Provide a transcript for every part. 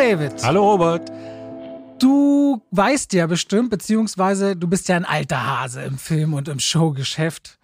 David. Hallo Robert. Du weißt ja bestimmt, beziehungsweise du bist ja ein alter Hase im Film- und im Showgeschäft.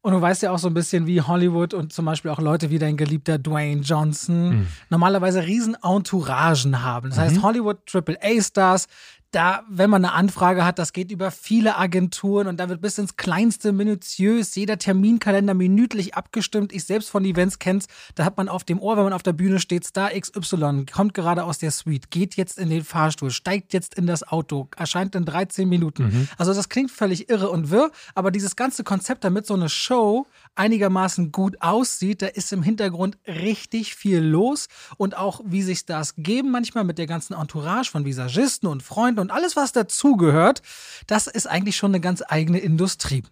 Und du weißt ja auch so ein bisschen, wie Hollywood und zum Beispiel auch Leute wie dein geliebter Dwayne Johnson mhm. normalerweise riesen Entouragen haben. Das heißt, mhm. Hollywood AAA-Stars, da, wenn man eine Anfrage hat, das geht über viele Agenturen und da wird bis ins kleinste minutiös jeder Terminkalender minütlich abgestimmt. Ich selbst von Events kenn's, da hat man auf dem Ohr, wenn man auf der Bühne steht, Star XY kommt gerade aus der Suite, geht jetzt in den Fahrstuhl, steigt jetzt in das Auto, erscheint in 13 Minuten. Mhm. Also das klingt völlig irre und wirr, aber dieses ganze Konzept, damit so eine Show einigermaßen gut aussieht, da ist im Hintergrund richtig viel los und auch wie sich das geben manchmal mit der ganzen Entourage von Visagisten und Freunden und alles, was dazugehört, das ist eigentlich schon eine ganz eigene Industrie.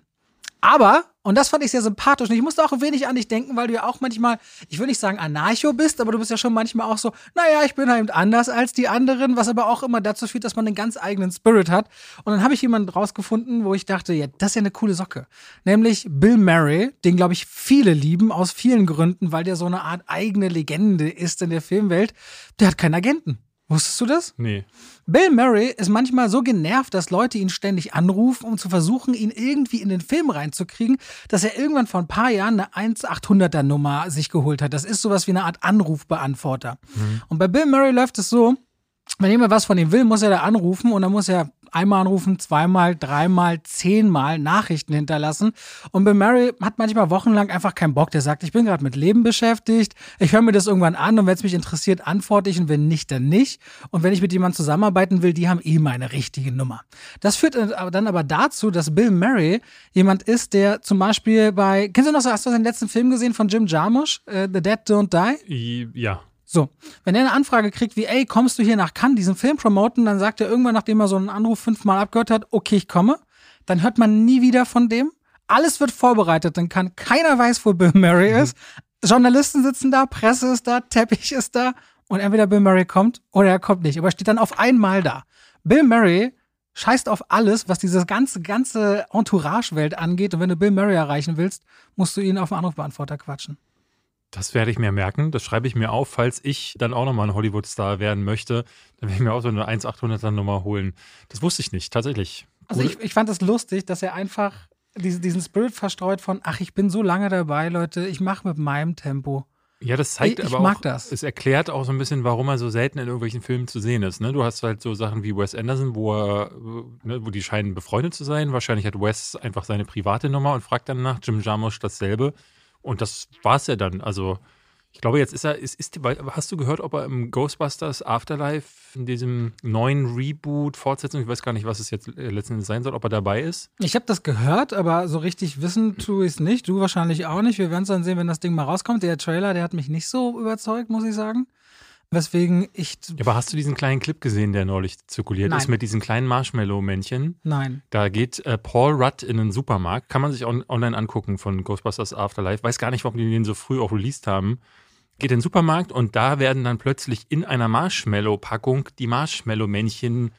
Aber, und das fand ich sehr sympathisch, und ich musste auch ein wenig an dich denken, weil du ja auch manchmal, ich will nicht sagen Anarcho bist, aber du bist ja schon manchmal auch so, naja, ich bin halt anders als die anderen, was aber auch immer dazu führt, dass man einen ganz eigenen Spirit hat. Und dann habe ich jemanden rausgefunden, wo ich dachte, ja, das ist ja eine coole Socke. Nämlich Bill Murray, den, glaube ich, viele lieben, aus vielen Gründen, weil der so eine Art eigene Legende ist in der Filmwelt. Der hat keinen Agenten. Wusstest du das? Nee. Bill Murray ist manchmal so genervt, dass Leute ihn ständig anrufen, um zu versuchen, ihn irgendwie in den Film reinzukriegen, dass er irgendwann vor ein paar Jahren eine 1-800er Nummer sich geholt hat. Das ist sowas wie eine Art Anrufbeantworter. Mhm. Und bei Bill Murray läuft es so, wenn jemand was von ihm will, muss er da anrufen und dann muss er einmal anrufen, zweimal, dreimal, zehnmal Nachrichten hinterlassen. Und Bill Murray hat manchmal wochenlang einfach keinen Bock. Der sagt, ich bin gerade mit Leben beschäftigt, ich höre mir das irgendwann an und wenn es mich interessiert, antworte ich und wenn nicht, dann nicht. Und wenn ich mit jemandem zusammenarbeiten will, die haben eh meine richtige Nummer. Das führt dann aber dazu, dass Bill Murray jemand ist, der zum Beispiel bei, kennst du noch, hast du den letzten Film gesehen von Jim Jarmusch, uh, The Dead Don't Die? Ja. So, wenn er eine Anfrage kriegt wie, ey, kommst du hier nach Cannes, diesen Film promoten, dann sagt er irgendwann, nachdem er so einen Anruf fünfmal abgehört hat, okay, ich komme. Dann hört man nie wieder von dem. Alles wird vorbereitet, dann kann keiner weiß, wo Bill Murray mhm. ist. Journalisten sitzen da, Presse ist da, Teppich ist da und entweder Bill Murray kommt oder er kommt nicht, aber er steht dann auf einmal da. Bill Murray scheißt auf alles, was diese ganze, ganze Entourage-Welt angeht und wenn du Bill Murray erreichen willst, musst du ihn auf den Anrufbeantworter quatschen. Das werde ich mir merken. Das schreibe ich mir auf, falls ich dann auch nochmal ein Hollywood-Star werden möchte. Dann werde ich mir auch so eine 1-800er Nummer holen. Das wusste ich nicht, tatsächlich. Also ich, ich fand es das lustig, dass er einfach diesen Spirit verstreut von, ach, ich bin so lange dabei, Leute, ich mache mit meinem Tempo. Ja, das zeigt ich, aber ich mag auch, das. es erklärt auch so ein bisschen, warum er so selten in irgendwelchen Filmen zu sehen ist. Ne? Du hast halt so Sachen wie Wes Anderson, wo er, ne, wo die scheinen befreundet zu sein. Wahrscheinlich hat Wes einfach seine private Nummer und fragt dann nach Jim Jarmusch dasselbe. Und das war es ja dann. Also, ich glaube, jetzt ist er, ist, ist, hast du gehört, ob er im Ghostbusters Afterlife, in diesem neuen Reboot, Fortsetzung, ich weiß gar nicht, was es jetzt äh, letztendlich sein soll, ob er dabei ist? Ich habe das gehört, aber so richtig wissen tue ich es nicht. Du wahrscheinlich auch nicht. Wir werden es dann sehen, wenn das Ding mal rauskommt. Der Trailer, der hat mich nicht so überzeugt, muss ich sagen. Weswegen ich. Ja, aber hast du diesen kleinen Clip gesehen, der neulich zirkuliert Nein. ist mit diesen kleinen Marshmallow-Männchen? Nein. Da geht äh, Paul Rudd in den Supermarkt, kann man sich on online angucken von Ghostbusters Afterlife. Weiß gar nicht, warum die den so früh auch released haben. Geht in den Supermarkt und da werden dann plötzlich in einer Marshmallow-Packung die Marshmallow-Männchen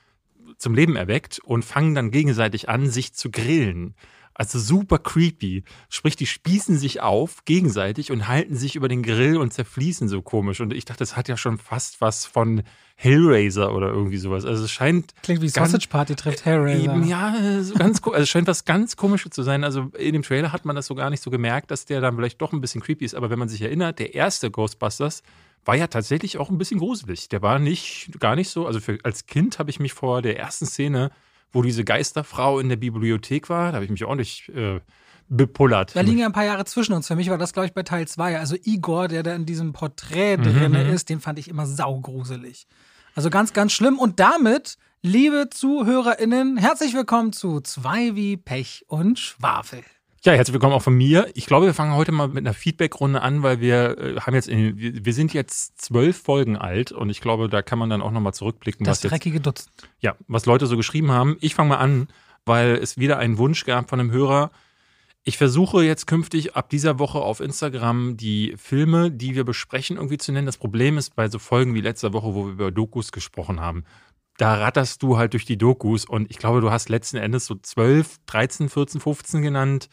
zum Leben erweckt und fangen dann gegenseitig an, sich zu grillen. Also super creepy. Sprich, die spießen sich auf gegenseitig und halten sich über den Grill und zerfließen so komisch. Und ich dachte, das hat ja schon fast was von Hellraiser oder irgendwie sowas. Also es scheint. Klingt wie Sausage Party trifft Hellraiser. Eben, ja, so ganz also es scheint was ganz komisches zu sein. Also in dem Trailer hat man das so gar nicht so gemerkt, dass der dann vielleicht doch ein bisschen creepy ist. Aber wenn man sich erinnert, der erste Ghostbusters war ja tatsächlich auch ein bisschen gruselig. Der war nicht, gar nicht so. Also für, als Kind habe ich mich vor der ersten Szene wo diese Geisterfrau in der Bibliothek war. Da habe ich mich ordentlich äh, bepullert. Da liegen ja ein paar Jahre zwischen uns. Für mich war das, glaube ich, bei Teil 2. Also Igor, der da in diesem Porträt mhm. drin mhm. ist, den fand ich immer saugruselig. Also ganz, ganz schlimm. Und damit, liebe ZuhörerInnen, herzlich willkommen zu Zwei wie Pech und Schwafel. Ja, herzlich willkommen auch von mir. Ich glaube, wir fangen heute mal mit einer Feedback-Runde an, weil wir äh, haben jetzt, in, wir sind jetzt zwölf Folgen alt und ich glaube, da kann man dann auch nochmal zurückblicken. Das was dreckige jetzt, Dutzend. Ja, was Leute so geschrieben haben. Ich fange mal an, weil es wieder einen Wunsch gab von einem Hörer. Ich versuche jetzt künftig ab dieser Woche auf Instagram die Filme, die wir besprechen, irgendwie zu nennen. Das Problem ist bei so Folgen wie letzter Woche, wo wir über Dokus gesprochen haben, da ratterst du halt durch die Dokus und ich glaube, du hast letzten Endes so 12, 13, 14, 15 genannt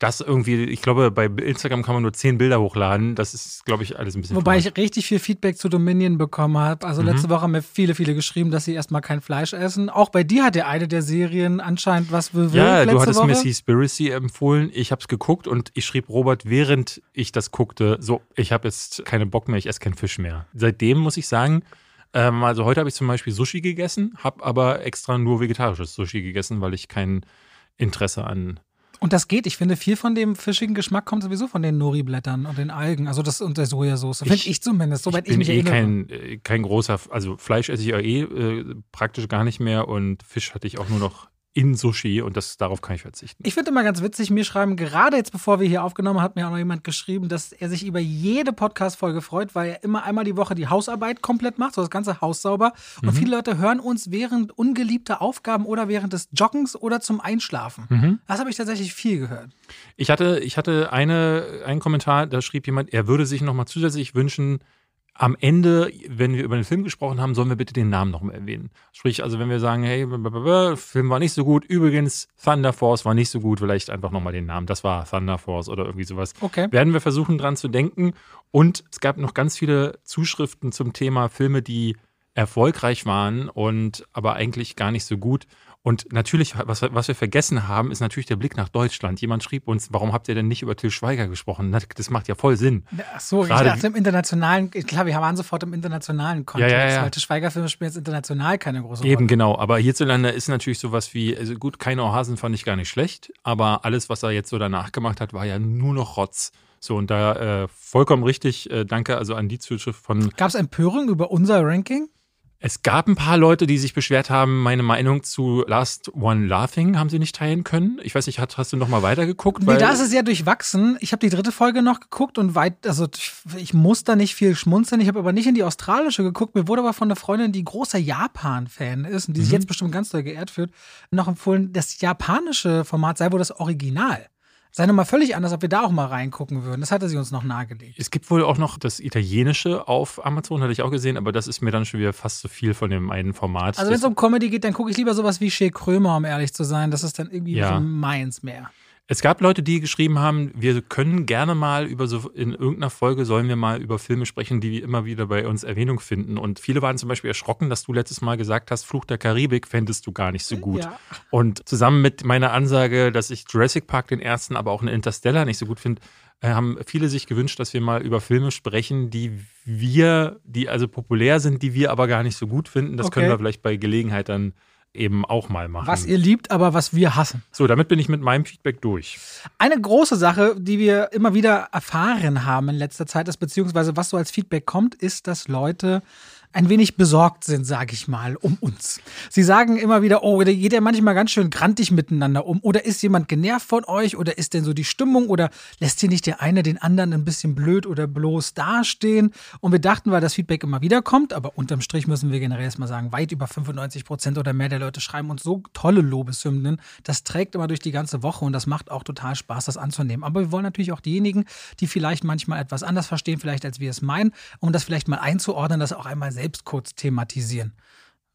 das irgendwie, ich glaube, bei Instagram kann man nur zehn Bilder hochladen. Das ist, glaube ich, alles ein bisschen. Wobei ich richtig viel Feedback zu Dominion bekommen habe. Also mhm. letzte Woche haben mir viele, viele geschrieben, dass sie erstmal kein Fleisch essen. Auch bei dir hat ja eine der Serien anscheinend was bewirkt. Ja, du hattest Woche. mir Seaspiracy empfohlen. Ich habe es geguckt und ich schrieb Robert, während ich das guckte, so, ich habe jetzt keinen Bock mehr, ich esse keinen Fisch mehr. Seitdem muss ich sagen, ähm, also heute habe ich zum Beispiel Sushi gegessen, habe aber extra nur vegetarisches Sushi gegessen, weil ich kein Interesse an und das geht. Ich finde, viel von dem fischigen Geschmack kommt sowieso von den Nori-Blättern und den Algen. Also das und der Sojasauce. Finde ich, zumindest, soweit ich, ich mich eh erinnere. Kein, äh, kein großer, also Fleisch esse ich ja eh äh, praktisch gar nicht mehr und Fisch hatte ich auch nur noch in Sushi und das, darauf kann ich verzichten. Ich finde immer ganz witzig, mir schreiben, gerade jetzt bevor wir hier aufgenommen haben, hat mir auch noch jemand geschrieben, dass er sich über jede Podcast-Folge freut, weil er immer einmal die Woche die Hausarbeit komplett macht, so das ganze Haus sauber. Und mhm. viele Leute hören uns während ungeliebter Aufgaben oder während des Joggens oder zum Einschlafen. Mhm. Das habe ich tatsächlich viel gehört. Ich hatte, ich hatte eine, einen Kommentar, da schrieb jemand, er würde sich nochmal zusätzlich wünschen, am Ende, wenn wir über den Film gesprochen haben, sollen wir bitte den Namen nochmal erwähnen. Sprich, also wenn wir sagen, hey, Film war nicht so gut, übrigens, Thunder Force war nicht so gut, vielleicht einfach nochmal den Namen. Das war Thunder Force oder irgendwie sowas. Okay. Werden wir versuchen, dran zu denken. Und es gab noch ganz viele Zuschriften zum Thema Filme, die erfolgreich waren und aber eigentlich gar nicht so gut. Und natürlich, was, was wir vergessen haben, ist natürlich der Blick nach Deutschland. Jemand schrieb uns, warum habt ihr denn nicht über Till Schweiger gesprochen? Das macht ja voll Sinn. Ach so, Gerade ich dachte im internationalen, klar, wir waren sofort im internationalen Kontext, ja, ja, ja. weil Till Schweiger-Filme spielen jetzt international keine große Rolle. Eben, genau. Aber hierzulande ist natürlich sowas wie, also gut, keine Ohrhasen fand ich gar nicht schlecht, aber alles, was er jetzt so danach gemacht hat, war ja nur noch Rotz. So, und da äh, vollkommen richtig, äh, danke also an die Zuschrift von. Gab es Empörung über unser Ranking? Es gab ein paar Leute, die sich beschwert haben, meine Meinung zu Last One Laughing haben sie nicht teilen können. Ich weiß nicht, hast, hast du noch mal weitergeguckt? Nee, da ist es ja durchwachsen. Ich habe die dritte Folge noch geguckt und weit, also ich muss da nicht viel schmunzeln. Ich habe aber nicht in die australische geguckt. Mir wurde aber von einer Freundin, die großer Japan-Fan ist und die mhm. sich jetzt bestimmt ganz doll geehrt fühlt, noch empfohlen, das japanische Format sei wohl das Original sei nochmal völlig anders, ob wir da auch mal reingucken würden. Das hatte sie uns noch nahegelegt. Es gibt wohl auch noch das Italienische auf Amazon, hatte ich auch gesehen, aber das ist mir dann schon wieder fast zu viel von dem einen Format. Also wenn es um Comedy geht, dann gucke ich lieber sowas wie Shea Krömer, um ehrlich zu sein. Das ist dann irgendwie ja. so meins mehr. Es gab Leute, die geschrieben haben, wir können gerne mal über so, in irgendeiner Folge sollen wir mal über Filme sprechen, die immer wieder bei uns Erwähnung finden. Und viele waren zum Beispiel erschrocken, dass du letztes Mal gesagt hast, Fluch der Karibik fändest du gar nicht so gut. Ja. Und zusammen mit meiner Ansage, dass ich Jurassic Park den ersten, aber auch einen Interstellar nicht so gut finde, äh, haben viele sich gewünscht, dass wir mal über Filme sprechen, die wir, die also populär sind, die wir aber gar nicht so gut finden. Das okay. können wir vielleicht bei Gelegenheit dann eben auch mal machen. Was ihr liebt, aber was wir hassen. So, damit bin ich mit meinem Feedback durch. Eine große Sache, die wir immer wieder erfahren haben in letzter Zeit, ist beziehungsweise was so als Feedback kommt, ist, dass Leute ein wenig besorgt sind, sage ich mal, um uns. Sie sagen immer wieder, oh, da geht ja manchmal ganz schön grantig miteinander um. Oder ist jemand genervt von euch? Oder ist denn so die Stimmung? Oder lässt hier nicht der eine den anderen ein bisschen blöd oder bloß dastehen? Und wir dachten, weil das Feedback immer wieder kommt, aber unterm Strich müssen wir generell erstmal sagen, weit über 95 Prozent oder mehr der Leute schreiben uns so tolle Lobeshymnen. Das trägt immer durch die ganze Woche und das macht auch total Spaß, das anzunehmen. Aber wir wollen natürlich auch diejenigen, die vielleicht manchmal etwas anders verstehen, vielleicht als wir es meinen, um das vielleicht mal einzuordnen, das auch einmal selbst kurz thematisieren.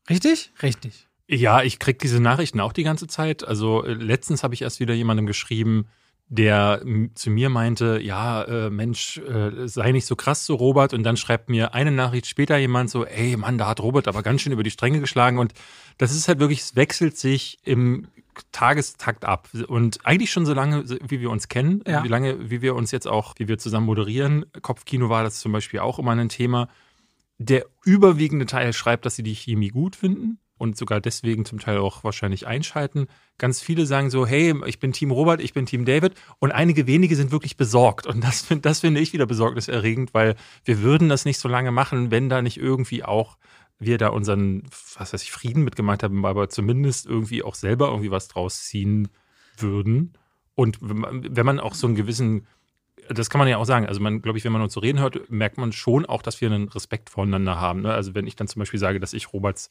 Richtig? Richtig. Ja, ich kriege diese Nachrichten auch die ganze Zeit. Also äh, letztens habe ich erst wieder jemandem geschrieben, der zu mir meinte, ja, äh, Mensch, äh, sei nicht so krass so Robert. Und dann schreibt mir eine Nachricht später jemand so, ey Mann, da hat Robert aber ganz schön über die Stränge geschlagen. Und das ist halt wirklich, es wechselt sich im Tagestakt ab. Und eigentlich schon so lange, wie wir uns kennen, ja. wie lange, wie wir uns jetzt auch, wie wir zusammen moderieren. Kopfkino war das zum Beispiel auch immer ein Thema der überwiegende Teil schreibt, dass sie die Chemie gut finden und sogar deswegen zum Teil auch wahrscheinlich einschalten. Ganz viele sagen so, hey, ich bin Team Robert, ich bin Team David und einige wenige sind wirklich besorgt und das, das finde ich wieder besorgniserregend, weil wir würden das nicht so lange machen, wenn da nicht irgendwie auch wir da unseren, was weiß ich, Frieden mitgemacht haben, aber zumindest irgendwie auch selber irgendwie was draus ziehen würden. Und wenn man auch so einen gewissen das kann man ja auch sagen. Also man, glaube ich, wenn man uns so reden hört, merkt man schon auch, dass wir einen Respekt voneinander haben. Ne? Also wenn ich dann zum Beispiel sage, dass ich Roberts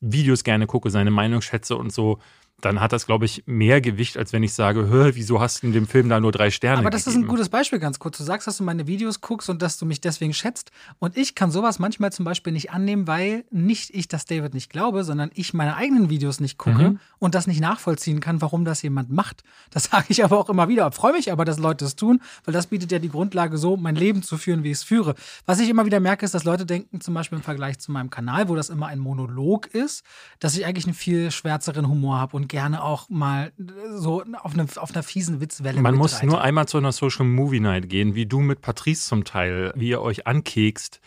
Videos gerne gucke, seine Meinung schätze und so, dann hat das, glaube ich, mehr Gewicht, als wenn ich sage, hör, wieso hast du in dem Film da nur drei Sterne? Aber das gegeben? ist ein gutes Beispiel, ganz kurz. Du sagst, dass du meine Videos guckst und dass du mich deswegen schätzt. Und ich kann sowas manchmal zum Beispiel nicht annehmen, weil nicht ich das David nicht glaube, sondern ich meine eigenen Videos nicht gucke Mhm. und das nicht nachvollziehen kann, warum das jemand macht. Das sage ich aber auch immer wieder. Freue mich aber, dass Leute es tun, weil das bietet ja die Grundlage, so mein Leben zu führen, wie ich es führe. Was ich immer wieder merke, ist, dass Leute denken, zum Beispiel im Vergleich zu meinem Kanal, wo das immer ein Monolog ist, dass ich eigentlich einen viel schwärzeren Humor habe und gerne auch mal so auf, eine, auf einer fiesen Witzwelle Man muss nur einmal zu einer Social Movie Night gehen, wie du mit Patrice zum Teil, wie ihr euch ankekst.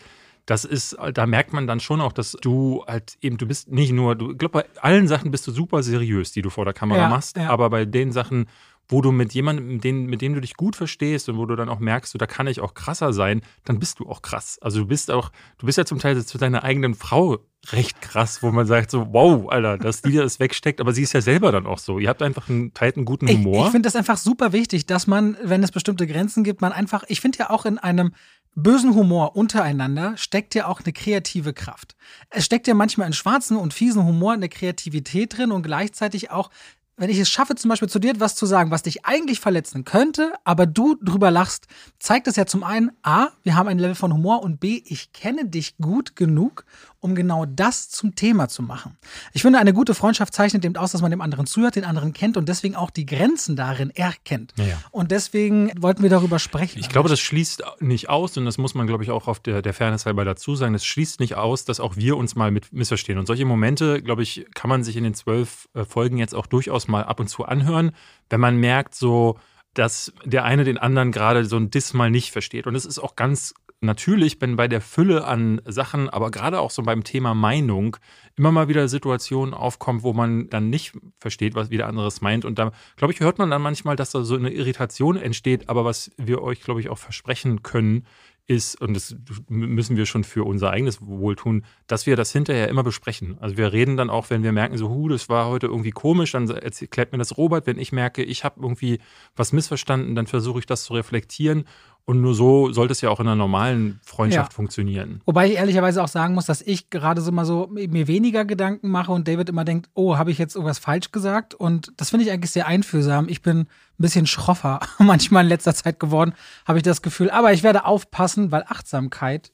Das ist, da merkt man dann schon auch, dass du halt eben, du bist nicht nur, du, ich glaube, bei allen Sachen bist du super seriös, die du vor der Kamera Ja, machst, ja. aber bei den Sachen, wo du mit jemandem, mit dem, mit dem du dich gut verstehst und wo du dann auch merkst, so, da kann ich auch krasser sein, dann bist du auch krass. Also du bist auch, du bist ja zum Teil zu deiner eigenen Frau recht krass, wo man sagt so, wow, Alter, dass die das wegsteckt, aber sie ist ja selber dann auch so. Ihr habt einfach einen, teilt einen guten Ich, Humor. ich finde das einfach super wichtig, dass man, wenn es bestimmte Grenzen gibt, man einfach, ich finde ja auch in einem bösen Humor untereinander steckt ja auch eine kreative Kraft. Es steckt ja manchmal in schwarzen und fiesen Humor eine Kreativität drin und gleichzeitig auch, wenn ich es schaffe, zum Beispiel zu dir etwas zu sagen, was dich eigentlich verletzen könnte, aber du drüber lachst, zeigt es ja zum einen, A, wir haben ein Level von Humor und B, ich kenne dich gut genug, um genau das zum Thema zu machen. Ich finde, eine gute Freundschaft zeichnet eben aus, dass man dem anderen zuhört, den anderen kennt und deswegen auch die Grenzen darin erkennt. Ja. Und deswegen wollten wir darüber sprechen. Ich glaube, das schließt nicht aus, und das muss man, glaube ich, auch auf der, der Fairness halber dazu sagen, das schließt nicht aus, dass auch wir uns mal mit missverstehen. Und solche Momente, glaube ich, kann man sich in den zwölf äh, Folgen jetzt auch durchaus mal ab und zu anhören, wenn man merkt, so, dass der eine den anderen gerade so ein Diss mal nicht versteht. Und es ist auch ganz natürlich, wenn bei der Fülle an Sachen, aber gerade auch so beim Thema Meinung, immer mal wieder Situationen aufkommen, wo man dann nicht versteht, was wie der andere es meint. Und da, glaube ich, hört man dann manchmal, dass da so eine Irritation entsteht. Aber was wir euch, glaube ich, auch versprechen können, ist, und das müssen wir schon für unser eigenes Wohl tun, dass wir das hinterher immer besprechen. Also wir reden dann auch, wenn wir merken, so, hu, das war heute irgendwie komisch, dann erklärt mir das Robert. Wenn ich merke, ich habe irgendwie was missverstanden, dann versuche ich das zu reflektieren. Und nur so sollte es ja auch in einer normalen Freundschaft Ja. funktionieren. Wobei ich ehrlicherweise auch sagen muss, dass ich gerade so mal so mir weniger Gedanken mache und David immer denkt, oh, habe ich jetzt irgendwas falsch gesagt? Und das finde ich eigentlich sehr einfühlsam. Ich bin ein bisschen schroffer manchmal in letzter Zeit geworden, habe ich das Gefühl. Aber ich werde aufpassen, weil Achtsamkeit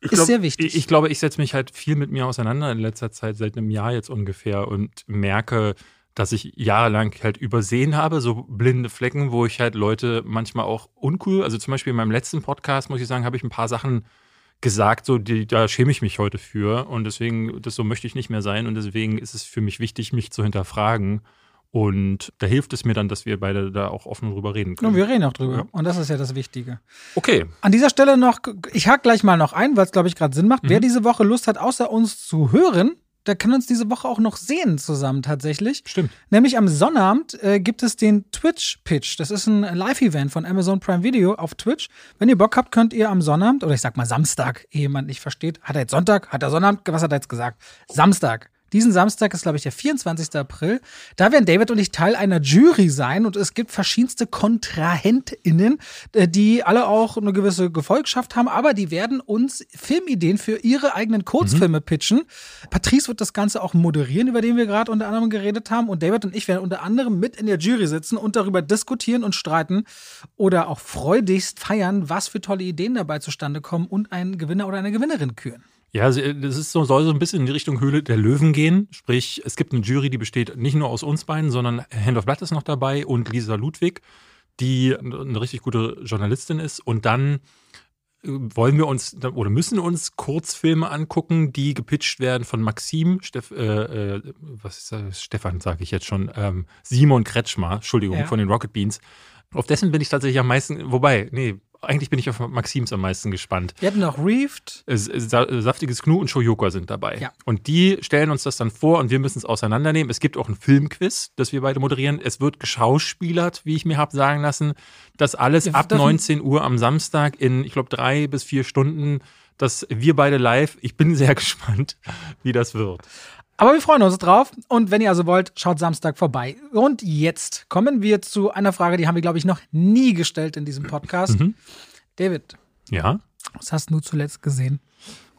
Ich ist glaub, sehr wichtig. Ich, ich glaube, ich setze mich halt viel mit mir auseinander in letzter Zeit, seit einem Jahr jetzt ungefähr und merke, dass ich jahrelang halt übersehen habe, so blinde Flecken, wo ich halt Leute manchmal auch uncool, also zum Beispiel in meinem letzten Podcast, muss ich sagen, habe ich ein paar Sachen gesagt, so die, da schäme ich mich heute für und deswegen, das so möchte ich nicht mehr sein und deswegen ist es für mich wichtig, mich zu hinterfragen und da hilft es mir dann, dass wir beide da auch offen drüber reden Und können. wir reden auch drüber. Ja. Und das ist ja das Wichtige. Okay, An dieser Stelle noch, ich hake gleich mal noch ein, weil es, glaube ich, gerade Sinn macht. Mhm. Wer diese Woche Lust hat, außer uns zu hören, der kann uns diese Woche auch noch sehen zusammen tatsächlich. stimmt. Nämlich am Sonnabend äh, gibt es den Twitch-Pitch. Das ist ein Live-Event von Amazon Prime Video auf Twitch. Wenn ihr Bock habt, könnt ihr am Sonnabend, oder ich sag mal Samstag, ehe jemand nicht versteht, hat er jetzt Sonntag, hat er Sonnabend, was hat er jetzt gesagt? Samstag. Diesen Samstag ist, glaube ich, der 24. April. Da werden David und ich Teil einer Jury sein und es gibt verschiedenste KontrahentInnen, äh, die alle auch eine gewisse Gefolgschaft haben, aber die werden uns Filmideen für ihre eigenen Kurzfilme pitchen. Patrice wird das Ganze auch moderieren, über den wir gerade unter anderem geredet haben. Und David und ich werden unter anderem mit in der Jury sitzen und darüber diskutieren und streiten oder auch freudigst feiern, was für tolle Ideen dabei zustande kommen und einen Gewinner oder eine Gewinnerin küren. Ja, äh, das ist so, soll so ein bisschen in die Richtung Höhle der Löwen gehen. Sprich, es gibt eine Jury, die besteht nicht nur aus uns beiden, sondern Hand of Blood ist noch dabei und Lisa Ludwig, die eine richtig gute Journalistin ist. Und dann äh, wollen wir uns oder müssen uns Kurzfilme angucken, die gepitcht werden von Maxim, Steff, äh, äh, was ist das? Stefan, sage ich jetzt schon, ähm, Simon Kretschmer, Entschuldigung, Ja. von den Rocket Beans. Auf dessen bin ich tatsächlich am meisten, wobei, nee, eigentlich bin ich auf Maxims am meisten gespannt. Wir hatten noch Reefed. Äh, Sa Saftiges Knu und Shoyoka sind dabei. Ja. Und die stellen uns das dann vor und wir müssen es auseinandernehmen. Es gibt auch ein Filmquiz, das wir beide moderieren. Es wird geschauspielert, wie ich mir habe sagen lassen. Das alles Wir ab dürfen- 19 Uhr am Samstag in, ich glaube, drei bis vier Stunden. Das wir beide live. Ich bin sehr gespannt, wie das wird. Aber wir freuen uns drauf. Und wenn ihr also wollt, schaut Samstag vorbei. Und jetzt kommen wir zu einer Frage, die haben wir, glaube ich, noch nie gestellt in diesem Podcast. Mhm. David, Ja. was hast du zuletzt gesehen?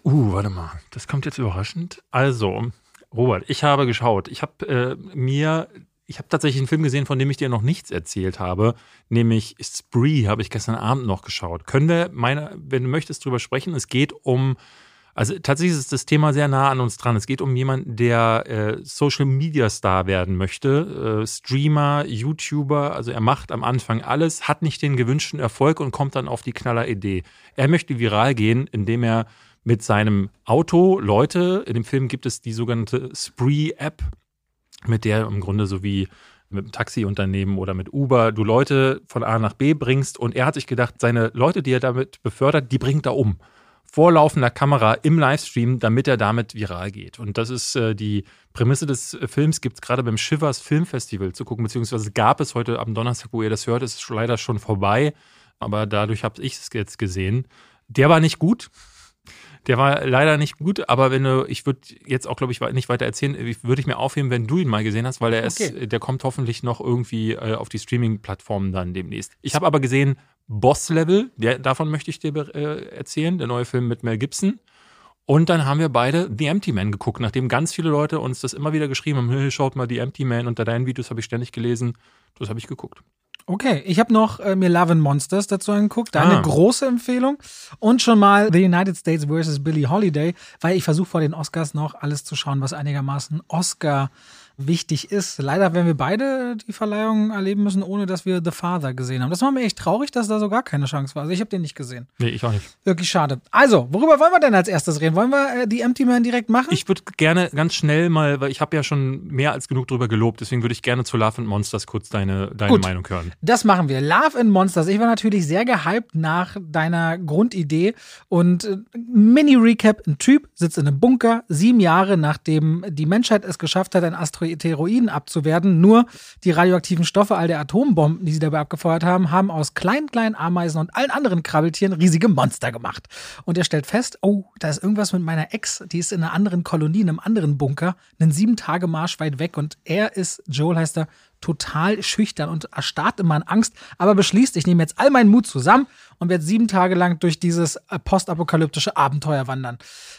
Uh, warte mal. Das kommt jetzt überraschend. Also, Robert, ich habe geschaut. Ich habe äh, mir Ich habe tatsächlich einen Film gesehen, von dem ich dir noch nichts erzählt habe, nämlich Spree, habe ich gestern Abend noch geschaut. Können wir, meine, wenn du möchtest, drüber sprechen? Es geht um, also tatsächlich ist das Thema sehr nah an uns dran. Es geht um jemanden, der äh, Social Media Star werden möchte, äh, Streamer, YouTuber. Also er macht am Anfang alles, hat nicht den gewünschten Erfolg und kommt dann auf die Knaller-Idee. Er möchte viral gehen, indem er mit seinem Auto Leute, in dem Film gibt es die sogenannte Spree-App, mit der im Grunde so wie mit einem Taxiunternehmen oder mit Uber du Leute von A nach B bringst. Und er hat sich gedacht, seine Leute, die er damit befördert, die bringt er um. Vor laufender Kamera im Livestream, damit er damit viral geht. Und das ist äh, die Prämisse des äh, Films, gibt es gerade beim Shivers Filmfestival zu gucken, beziehungsweise gab es heute am Donnerstag, wo ihr das hört, ist leider schon vorbei. Aber dadurch habe ich es jetzt gesehen. Der war nicht gut. Der war leider nicht gut, aber wenn du, ich würde jetzt auch, glaube ich, nicht weiter erzählen, würde ich mir aufheben, wenn du ihn mal gesehen hast, weil er okay. ist, der kommt hoffentlich noch irgendwie äh, auf die Streaming-Plattformen dann demnächst. Ich habe aber gesehen, Boss Level, der, davon möchte ich dir äh, erzählen, der neue Film mit Mel Gibson. Und dann haben wir beide The Empty Man geguckt, nachdem ganz viele Leute uns das immer wieder geschrieben haben, hey, schaut mal The Empty Man, unter deinen Videos habe ich ständig gelesen. Das habe ich geguckt. Okay, ich habe noch äh, mir Love and Monsters dazu angeguckt. Deine ah. große Empfehlung. Und schon mal The United States vs. Billie Holiday, weil ich versuche vor den Oscars noch alles zu schauen, was einigermaßen Oscar wichtig ist. Leider werden wir beide die Verleihung erleben müssen, ohne dass wir The Father gesehen haben. Das war mir echt traurig, dass da so gar keine Chance war. Also ich habe den nicht gesehen. Nee, ich auch nicht. Wirklich schade. Also, worüber wollen wir denn als erstes reden? Wollen wir äh, die Empty Man direkt machen? Ich würde gerne ganz schnell mal, weil ich habe ja schon mehr als genug drüber gelobt, deswegen würde ich gerne zu Love and Monsters kurz deine, deine Gut, Meinung hören. Das machen wir. Love and Monsters. Ich war natürlich sehr gehypt nach deiner Grundidee und äh, Mini-Recap. Ein Typ sitzt in einem Bunker, sieben Jahre nachdem die Menschheit es geschafft hat, ein Asteroid Asteroiden abzuwerten. Nur die radioaktiven Stoffe all der Atombomben, die sie dabei abgefeuert haben, haben aus kleinen, kleinen Ameisen und allen anderen Krabbeltieren riesige Monster gemacht. Und er stellt fest, oh, da ist irgendwas mit meiner Ex, die ist in einer anderen Kolonie, in einem anderen Bunker, einen sieben Tage Marsch weit weg. Und er ist, Joel heißt er, total schüchtern und erstarrt immer in Angst, aber beschließt, ich nehme jetzt all meinen Mut zusammen und werde sieben Tage lang durch dieses äh, postapokalyptische Abenteuer wandern.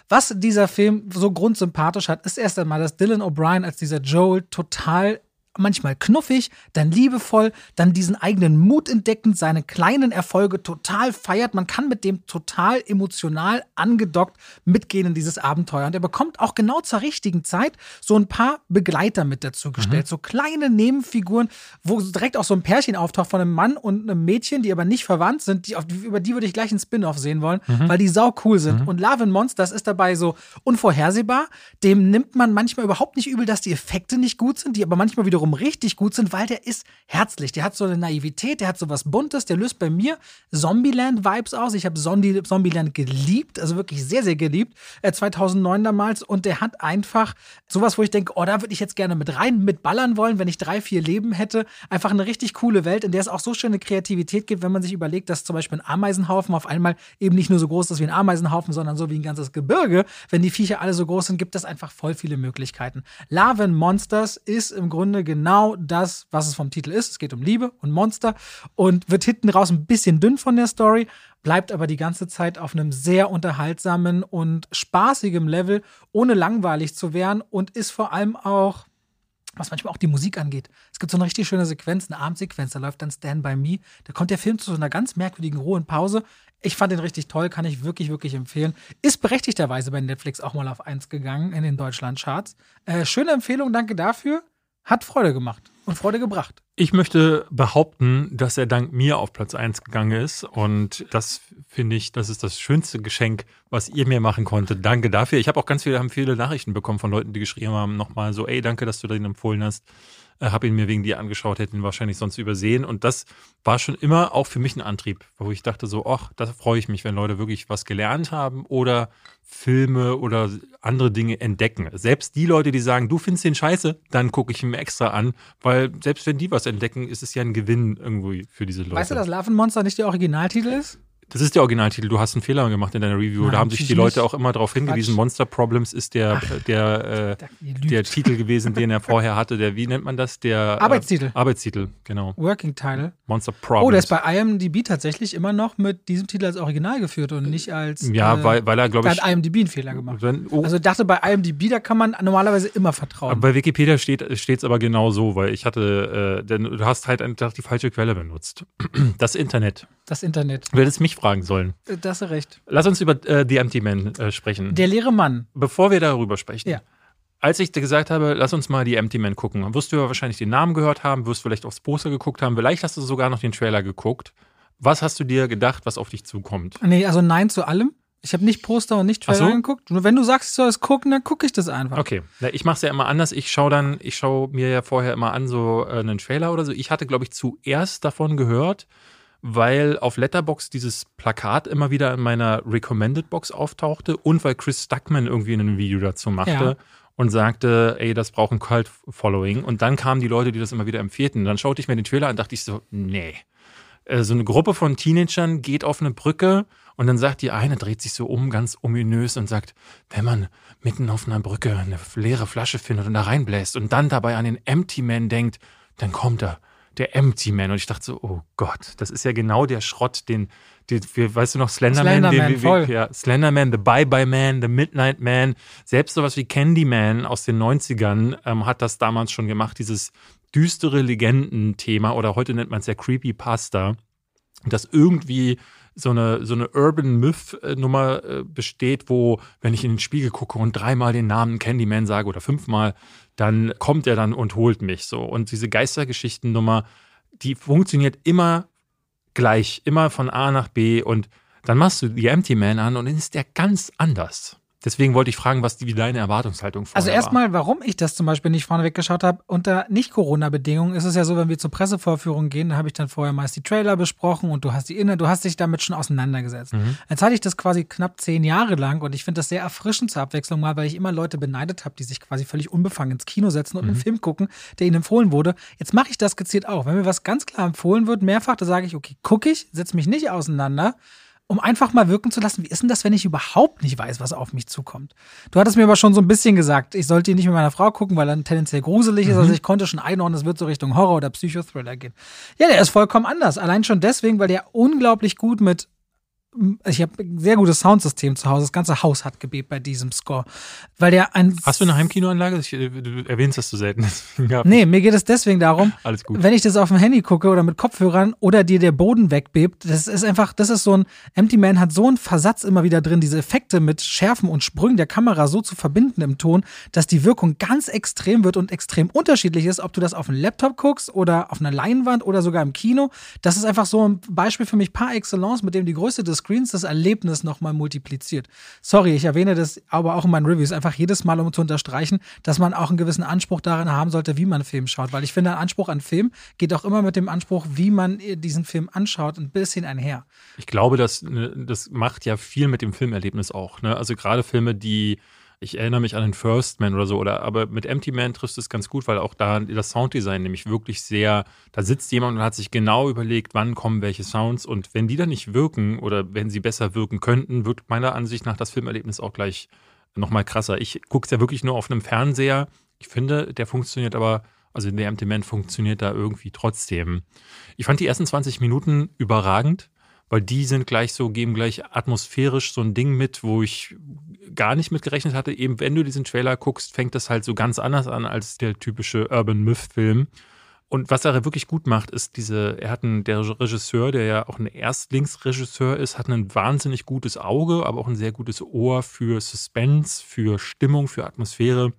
Was dieser Film so grundsympathisch hat, ist erst einmal, dass Dylan O'Brien als dieser Joel total manchmal knuffig, dann liebevoll, dann diesen eigenen Mut entdeckend, seine kleinen Erfolge total feiert. Man kann mit dem total emotional angedockt mitgehen in dieses Abenteuer. Und er bekommt auch genau zur richtigen Zeit so ein paar Begleiter mit dazu gestellt. Mhm. So kleine Nebenfiguren, wo direkt auch so ein Pärchen auftaucht von einem Mann und einem Mädchen, die aber nicht verwandt sind. Die, über die würde ich gleich einen Spin-off sehen wollen, mhm. weil die sau cool sind. Mhm. Und Love and Monsters ist dabei so unvorhersehbar. Dem nimmt man manchmal überhaupt nicht übel, dass die Effekte nicht gut sind, die aber manchmal wiederum wiederum richtig gut sind, weil der ist herzlich. Der hat so eine Naivität, der hat so was Buntes, der löst bei mir Zombieland-Vibes aus. Ich habe Zombie Zombieland geliebt, also wirklich sehr, sehr geliebt, äh, 2009 damals. Und der hat einfach sowas, wo ich denke, oh, da würde ich jetzt gerne mit rein, mitballern wollen, wenn ich drei, vier Leben hätte. Einfach eine richtig coole Welt, in der es auch so schöne Kreativität gibt, wenn man sich überlegt, dass zum Beispiel ein Ameisenhaufen auf einmal eben nicht nur so groß ist wie ein Ameisenhaufen, sondern so wie ein ganzes Gebirge. Wenn die Viecher alle so groß sind, gibt es einfach voll viele Möglichkeiten. Larven Monsters ist im Grunde genau das, was es vom Titel ist. Es geht um Liebe und Monster und wird hinten raus ein bisschen dünn von der Story, bleibt aber die ganze Zeit auf einem sehr unterhaltsamen und spaßigem Level, ohne langweilig zu werden und ist vor allem auch was manchmal auch die Musik angeht. Es gibt so eine richtig schöne Sequenz, eine Abendsequenz, da läuft dann Stand By Me. Da kommt der Film zu so einer ganz merkwürdigen Ruhe und Pause. Ich fand den richtig toll, kann ich wirklich, wirklich empfehlen. Ist berechtigterweise bei Netflix auch mal auf 1 gegangen in den Deutschland-Charts. Äh, schöne Empfehlung, danke dafür hat Freude gemacht und Freude gebracht. Ich möchte behaupten, dass er dank mir auf Platz 1 gegangen ist. Und das finde ich, das ist das schönste Geschenk, was ihr mir machen konntet. Danke dafür. Ich habe auch ganz viele, haben viele Nachrichten bekommen von Leuten, die geschrieben haben, nochmal so, ey, danke, dass du den empfohlen hast. Äh, habe ihn mir wegen dir angeschaut, hätte ihn wahrscheinlich sonst übersehen. Und das war schon immer auch für mich ein Antrieb, wo ich dachte so, ach, da freue ich mich, wenn Leute wirklich was gelernt haben oder Filme oder andere Dinge entdecken. Selbst die Leute, die sagen, du findest den scheiße, dann gucke ich ihn mir extra an, weil selbst wenn die was entdecken, ist es ja ein Gewinn irgendwie für diese Leute. Weißt du, dass Larvenmonster nicht der Originaltitel ist? Das ist der Originaltitel. Du hast einen Fehler gemacht in deiner Review. Nein, da haben sich die Leute auch immer darauf hingewiesen. Quatsch. Monster Problems ist der, Ach, der, Da- äh, der Titel gewesen, den er vorher hatte. Der, wie nennt man das? Der äh, Arbeitstitel. Arbeitstitel, genau. Working Title. Monster Problems. Oh, der ist bei IMDb tatsächlich immer noch mit diesem Titel als Original geführt und nicht als. Ja, äh, weil, weil er, glaube Da ich. hat IMDb einen Fehler gemacht. Wenn, oh, Also dachte, bei IMDb, da kann man normalerweise immer vertrauen. aber bei Wikipedia steht es aber genau so, weil ich hatte, äh, denn du hast halt einfach die falsche Quelle benutzt. Das Internet. das Internet. Du hättest mich fragen sollen. Äh, Da hast du recht. Lass uns über äh, The Empty Man äh, sprechen. Der leere Mann. Bevor wir darüber sprechen. Ja. Als ich dir gesagt habe, lass uns mal die Empty Man gucken, wirst du ja wahrscheinlich den Namen gehört haben, wirst vielleicht aufs Poster geguckt haben, vielleicht hast du sogar noch den Trailer geguckt. Was hast du dir gedacht, was auf dich zukommt? Nee, also nein zu allem. Ich habe nicht Poster und nicht Trailer so? geguckt. Nur wenn du sagst, ich soll es gucken, dann gucke ich das einfach. Okay, ich mache es ja immer anders. Ich schaue dann, ich schaue mir ja vorher immer an so äh, einen Trailer oder so. Ich hatte, glaube ich, zuerst davon gehört, weil auf Letterbox dieses Plakat immer wieder in meiner Recommended Box auftauchte und weil Chris Stuckman irgendwie ein Video dazu machte. Ja. Und sagte, ey, das braucht ein Cult-Following. Und dann kamen die Leute, die das immer wieder empfehlten. Dann schaute ich mir den Trailer an und dachte ich so, nee. Äh, So eine Gruppe von Teenagern geht auf eine Brücke und dann sagt die eine, dreht sich so um, ganz ominös und sagt, wenn man mitten auf einer Brücke eine leere Flasche findet und da reinbläst und dann dabei an den Empty Man denkt, dann kommt er, der Empty Man. Und ich dachte so, oh Gott, das ist ja genau der Schrott, den, den wir, weißt du noch, Slenderman, Slenderman, den, voll. ja, Slenderman, The Bye-Bye Man, The Midnight Man, selbst sowas wie Candyman aus den 90ern ähm, hat das damals schon gemacht, dieses düstere Legendenthema oder heute nennt man es ja Creepypasta, dass irgendwie so eine, so eine Urban Myth-Nummer äh, besteht, wo, wenn ich in den Spiegel gucke und dreimal den Namen Candyman sage oder fünfmal, dann kommt er dann und holt mich so. Und diese Geistergeschichten-Nummer, die funktioniert immer gleich, immer von A nach B und dann machst du die Empty Man an und dann ist der ganz anders. Deswegen wollte ich fragen, was die, wie deine Erwartungshaltung vorher Also erstmal, warum ich das zum Beispiel nicht vorneweg geschaut habe, unter Nicht-Corona-Bedingungen ist es ja so, wenn wir zur Pressevorführung gehen, dann habe ich dann vorher meist die Trailer besprochen und du hast die Inne, du hast dich damit schon auseinandergesetzt. Mhm. Jetzt hatte ich das quasi knapp zehn Jahre lang und ich finde das sehr erfrischend zur Abwechslung mal, weil ich immer Leute beneidet habe, die sich quasi völlig unbefangen ins Kino setzen und einen Mhm. Film gucken, der ihnen empfohlen wurde. Jetzt mache ich das gezielt auch. Wenn mir was ganz klar empfohlen wird, mehrfach, da sage ich, okay, gucke ich, setze mich nicht auseinander um einfach mal wirken zu lassen, wie ist denn das, wenn ich überhaupt nicht weiß, was auf mich zukommt? Du hattest mir aber schon so ein bisschen gesagt, ich sollte ihn nicht mit meiner Frau gucken, weil er tendenziell gruselig ist. Also ich konnte schon einordnen, es wird so Richtung Horror oder Psychothriller gehen. Ja, der ist vollkommen anders. Allein schon deswegen, weil der unglaublich gut mit ich habe ein sehr gutes Soundsystem zu Hause. Das ganze Haus hat gebebt bei diesem Score. Weil der ein. Hast du eine Heimkinoanlage? Ich, äh, du erwähnst das so selten. Nee, mir geht es deswegen darum, Alles gut. wenn ich das auf dem Handy gucke oder mit Kopfhörern oder dir der Boden wegbebt, das ist einfach, das ist so ein, Empty Man hat so einen Versatz immer wieder drin, diese Effekte mit Schärfen und Sprüngen der Kamera so zu verbinden im Ton, dass die Wirkung ganz extrem wird und extrem unterschiedlich ist, ob du das auf einem Laptop guckst oder auf einer Leinwand oder sogar im Kino. Das ist einfach so ein Beispiel für mich par excellence, mit dem die Größe des Screens das Erlebnis nochmal multipliziert. Sorry, ich erwähne das aber auch in meinen Reviews einfach jedes Mal, um zu unterstreichen, dass man auch einen gewissen Anspruch darin haben sollte, wie man Film schaut. Weil ich finde, ein Anspruch an Film geht auch immer mit dem Anspruch, wie man äh, diesen Film anschaut, ein bisschen einher. Ich glaube, das, ne, das macht ja viel mit dem Filmerlebnis auch. Ne? Also gerade Filme, die, ich erinnere mich an den First Man oder so, oder aber mit Empty Man trifft es ganz gut, weil auch da das Sounddesign nämlich wirklich sehr, da sitzt jemand und hat sich genau überlegt, wann kommen welche Sounds und wenn die dann nicht wirken oder wenn sie besser wirken könnten, wird meiner Ansicht nach das Filmerlebnis auch gleich nochmal krasser. Ich gucke es ja wirklich nur auf einem Fernseher. Ich finde, der funktioniert aber, also der Empty Man funktioniert da irgendwie trotzdem. Ich fand die ersten 20 Minuten überragend weil die sind gleich so, geben gleich atmosphärisch so ein Ding mit, wo ich gar nicht mit gerechnet hatte. Eben wenn du diesen Trailer guckst, fängt das halt so ganz anders an als der typische Urban Myth-Film. Und was er wirklich gut macht, ist diese, er hat einen, der Regisseur, der ja auch ein Erstlingsregisseur ist, hat ein wahnsinnig gutes Auge, aber auch ein sehr gutes Ohr für Suspense, für Stimmung, für Atmosphäre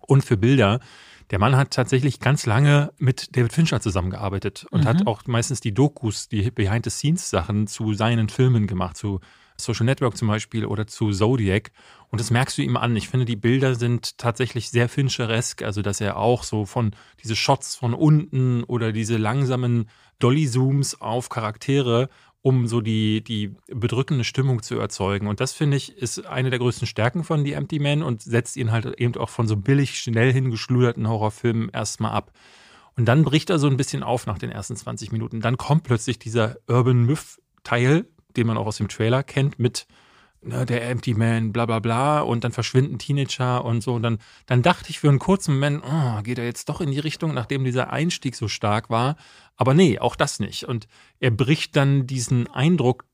und für Bilder. Der Mann hat tatsächlich ganz lange mit David Fincher zusammengearbeitet und Mhm. hat auch meistens die Dokus, die Behind-the-Scenes-Sachen zu seinen Filmen gemacht, zu Social Network zum Beispiel oder zu Zodiac. Und das merkst du ihm an. Ich finde, die Bilder sind tatsächlich sehr Fincheresk, also dass er auch so von diese Shots von unten oder diese langsamen Dolly-Zooms auf Charaktere um so die, die bedrückende Stimmung zu erzeugen. Und das, finde ich, ist eine der größten Stärken von The Empty Man und setzt ihn halt eben auch von so billig, schnell hingeschluderten Horrorfilmen erstmal ab. Und dann bricht er so ein bisschen auf nach den ersten 20 Minuten. Dann kommt plötzlich dieser Urban Myth-Teil, den man auch aus dem Trailer kennt, mit ne, der Empty Man, bla bla bla, und dann verschwinden Teenager und so. Und dann, dann dachte ich für einen kurzen Moment, oh, geht er jetzt doch in die Richtung, nachdem dieser Einstieg so stark war. Aber nee, auch das nicht. Und er bricht dann diesen Eindruck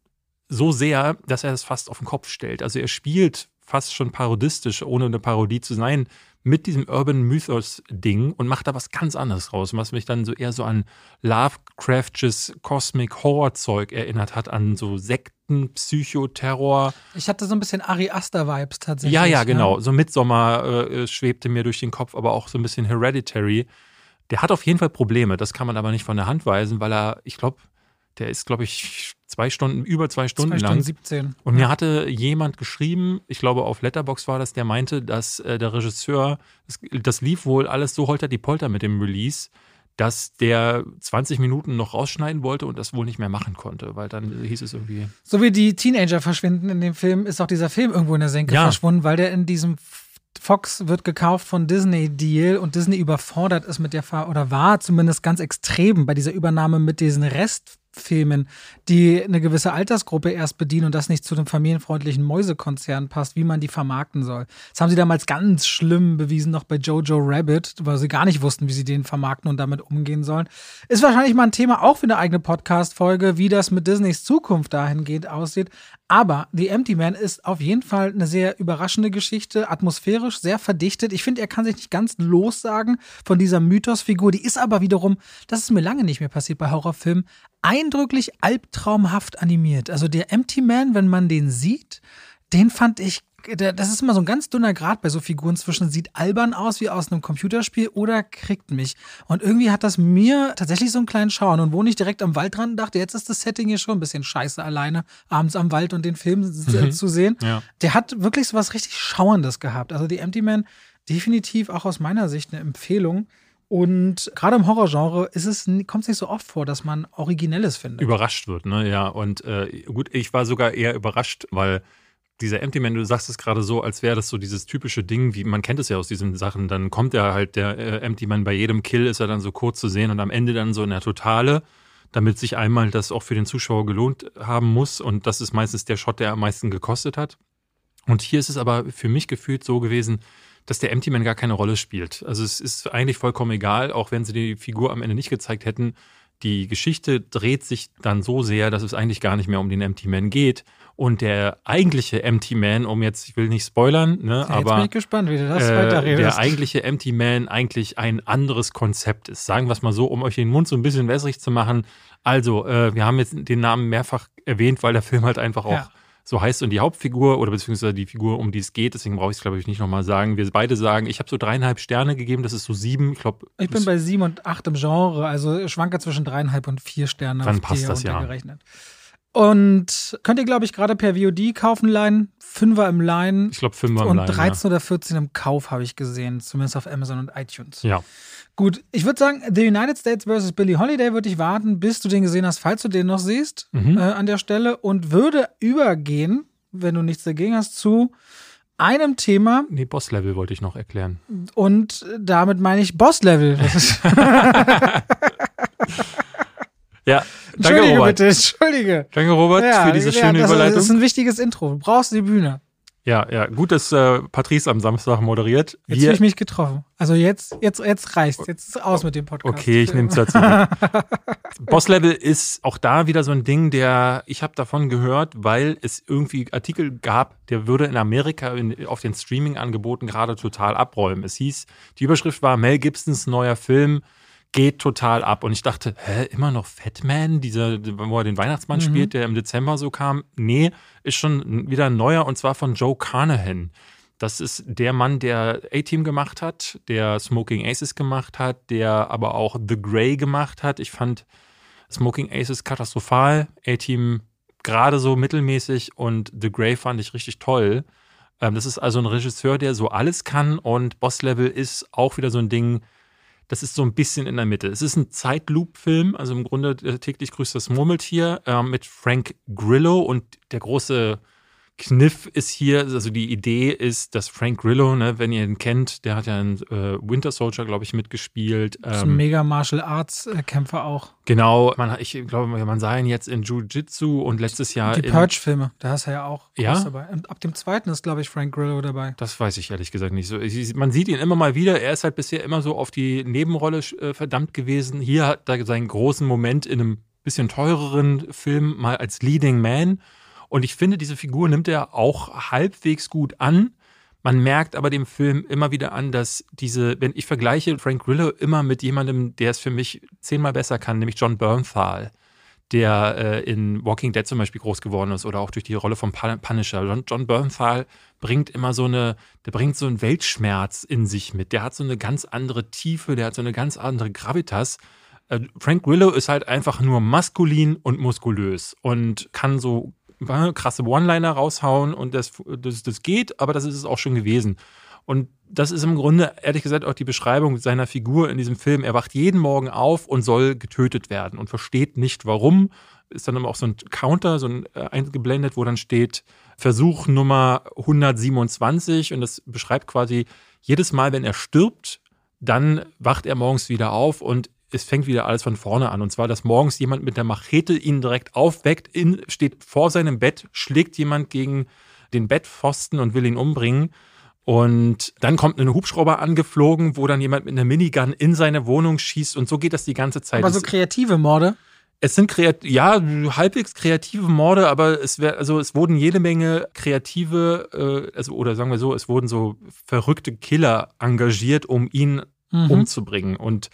so sehr, dass er es fast auf den Kopf stellt. Also er spielt fast schon parodistisch, ohne eine Parodie zu sein, mit diesem Urban Mythos-Ding und macht da was ganz anderes raus, was mich dann so eher so an Lovecraftsches Cosmic Horror-Zeug erinnert hat, an so Sekten, Psychoterror. Ich hatte so ein bisschen Ari Aster-Vibes tatsächlich. Ja, ja, genau. Ne? So Midsommar äh, schwebte mir durch den Kopf, aber auch so ein bisschen Hereditary. Der hat auf jeden Fall Probleme, das kann man aber nicht von der Hand weisen, weil er, ich glaube, der ist, glaube ich, zwei Stunden, über zwei Stunden zwei Stunden lang. 17. Und mir hatte jemand geschrieben, ich glaube auf Letterbox war das, der meinte, dass äh, der Regisseur, das, das, lief wohl alles so holter die Polter mit dem Release, dass der 20 Minuten noch rausschneiden wollte und das wohl nicht mehr machen konnte, weil dann hieß es irgendwie. So wie die Teenager verschwinden in dem Film, ist auch dieser Film irgendwo in der Senke ja. verschwunden, weil der in diesem Fox wird gekauft von Disney Deal und Disney überfordert ist mit der Fahr oder war zumindest ganz extrem bei dieser Übernahme mit diesen Rest Filmen, die eine gewisse Altersgruppe erst bedienen und das nicht zu dem familienfreundlichen Mäusekonzern passt, wie man die vermarkten soll. Das haben sie damals ganz schlimm bewiesen, noch bei Jojo Rabbit, weil sie gar nicht wussten, wie sie den vermarkten und damit umgehen sollen. Ist wahrscheinlich mal ein Thema auch für eine eigene Podcast-Folge, wie das mit Disneys Zukunft dahingehend aussieht. Aber The Empty Man ist auf jeden Fall eine sehr überraschende Geschichte, atmosphärisch sehr verdichtet. Ich finde, er kann sich nicht ganz lossagen von dieser Mythosfigur. Die ist aber wiederum, das ist mir lange nicht mehr passiert bei Horrorfilmen, eindrücklich albtraumhaft animiert. Also der Empty Man, wenn man den sieht, den fand ich das ist immer so ein ganz dünner Grad bei so Figuren zwischen sieht albern aus wie aus einem Computerspiel oder kriegt mich. Und irgendwie hat das mir tatsächlich so einen kleinen Schauern. Und wo ich direkt am Wald dran dachte, jetzt ist das Setting hier schon ein bisschen scheiße, alleine abends am Wald und den Film mhm. zu sehen. Ja. Der hat wirklich so was richtig Schauerndes gehabt. Also die Empty Man, definitiv auch aus meiner Sicht eine Empfehlung. Und gerade im Horrorgenre ist es, kommt es nicht so oft vor, dass man Originelles findet. Überrascht wird, ne? Ja. Und äh, gut, ich war sogar eher überrascht, weil dieser Empty Man, du sagst es gerade so, als wäre das so dieses typische Ding, wie man kennt es ja aus diesen Sachen. Dann kommt er halt, der äh, Empty Man, bei jedem Kill ist er dann so kurz zu sehen und am Ende dann so in der Totale, damit sich einmal das auch für den Zuschauer gelohnt haben muss. Und das ist meistens der Shot, der am meisten gekostet hat. Und hier ist es aber für mich gefühlt so gewesen, dass der Empty Man gar keine Rolle spielt. Also es ist eigentlich vollkommen egal, auch wenn sie die Figur am Ende nicht gezeigt hätten. Die Geschichte dreht sich dann so sehr, dass es eigentlich gar nicht mehr um den Empty Man geht. Und der eigentliche Empty Man, um jetzt, ich will nicht spoilern, ne, jetzt aber bin ich gespannt, wie du das äh, weiterredest. Der eigentliche Empty Man eigentlich ein anderes Konzept ist. Sagen wir es mal so, um euch den Mund so ein bisschen wässrig zu machen. Also, äh, wir haben jetzt den Namen mehrfach erwähnt, weil der Film halt einfach auch ja so heißt und die Hauptfigur oder beziehungsweise die Figur, um die es geht, deswegen brauche ich es, glaube ich, nicht nochmal sagen. Wir beide sagen, ich habe so dreieinhalb Sterne gegeben, das ist so sieben. Ich, glaub, ich bin bei sieben und acht im Genre, also schwanke zwischen dreieinhalb und vier Sterne. Dann passt das ja. Und könnt ihr, glaube ich, gerade per VOD kaufen, Line. Fünfer im Line. Ich glaube, Fünfer im Line. Und 13 ja. oder 14 im Kauf habe ich gesehen, zumindest auf Amazon und iTunes. Ja. Gut, ich würde sagen, The United States vs. Billie Holiday würde ich warten, bis du den gesehen hast, falls du den noch siehst, mhm. äh, an der Stelle. Und würde übergehen, wenn du nichts dagegen hast, zu einem Thema. Nee, Boss-Level wollte ich noch erklären. Und damit meine ich Boss-Level. ja, danke, Entschuldige Robert. bitte, entschuldige. Danke, Robert, ja, für diese schöne das, Überleitung. Das ist ein wichtiges Intro. Du brauchst die Bühne. Ja, ja, gut, dass äh, Patrice am Samstag moderiert. Jetzt habe ich mich getroffen. Also jetzt, jetzt, jetzt reicht Jetzt ist aus mit dem Podcast. Okay, ich nehme es dazu. Boss Level ist auch da wieder so ein Ding, der ich habe davon gehört, weil es irgendwie Artikel gab, der würde in Amerika in, auf den Streaming-Angeboten gerade total abräumen. Es hieß, die Überschrift war Mel Gibsons neuer Film geht total ab. Und ich dachte, hä, immer noch Fatman, dieser, wo er den Weihnachtsmann mhm. spielt, der im Dezember so kam. Nee, ist schon wieder ein neuer und zwar von Joe Carnahan. Das ist der Mann, der A-Team gemacht hat, der Smoking Aces gemacht hat, der aber auch The Grey gemacht hat. Ich fand Smoking Aces katastrophal, A-Team gerade so mittelmäßig und The Grey fand ich richtig toll. Ähm, das ist also ein Regisseur, der so alles kann und Boss Level ist auch wieder so ein Ding, das ist so ein bisschen in der Mitte. Es ist ein Zeitloop-Film, also im Grunde äh, täglich grüßt das Murmeltier äh, mit Frank Grillo und der große Kniff ist hier, also die Idee ist, dass Frank Grillo, ne, wenn ihr ihn kennt, der hat ja in äh, Winter Soldier, glaube ich, mitgespielt. Ähm, ist ein mega Martial Arts äh, Kämpfer auch. Genau, man, ich glaube, man sah ihn jetzt in Jiu-Jitsu und letztes Jahr. Die Purge-Filme, da hast du ja auch ja? dabei. Und ab dem zweiten ist, glaube ich, Frank Grillo dabei. Das weiß ich ehrlich gesagt nicht so. Man sieht ihn immer mal wieder. Er ist halt bisher immer so auf die Nebenrolle äh, verdammt gewesen. Hier hat er seinen großen Moment in einem bisschen teureren Film mal als Leading Man und ich finde, diese Figur nimmt er auch halbwegs gut an. Man merkt aber dem Film immer wieder an, dass diese, wenn ich vergleiche Frank Grillo immer mit jemandem, der es für mich zehnmal besser kann, nämlich John Bernthal, der äh, in Walking Dead zum Beispiel groß geworden ist oder auch durch die Rolle von Punisher. John, John Bernthal bringt immer so eine, der bringt so einen Weltschmerz in sich mit. Der hat so eine ganz andere Tiefe, der hat so eine ganz andere Gravitas. Äh, Frank Grillo ist halt einfach nur maskulin und muskulös und kann so krasse One-Liner raushauen und das, das, das geht, aber das ist es auch schon gewesen. Und das ist im Grunde, ehrlich gesagt, auch die Beschreibung seiner Figur in diesem Film. Er wacht jeden Morgen auf und soll getötet werden und versteht nicht warum. Ist dann aber auch so ein Counter, so ein äh, eingeblendet, wo dann steht Versuch Nummer 127 und das beschreibt quasi jedes Mal, wenn er stirbt, dann wacht er morgens wieder auf und es fängt wieder alles von vorne an. Und zwar, dass morgens jemand mit der Machete ihn direkt aufweckt, in, steht vor seinem Bett, schlägt jemand gegen den Bettpfosten und will ihn umbringen. Und dann kommt ein Hubschrauber angeflogen, wo dann jemand mit einer Minigun in seine Wohnung schießt. Und so geht das die ganze Zeit. Aber so kreative Morde? Es sind kreat ja halbwegs kreative Morde, aber es wär, also es wurden jede Menge kreative, äh, also oder sagen wir so, es wurden so verrückte Killer engagiert, um ihn mhm. umzubringen. Und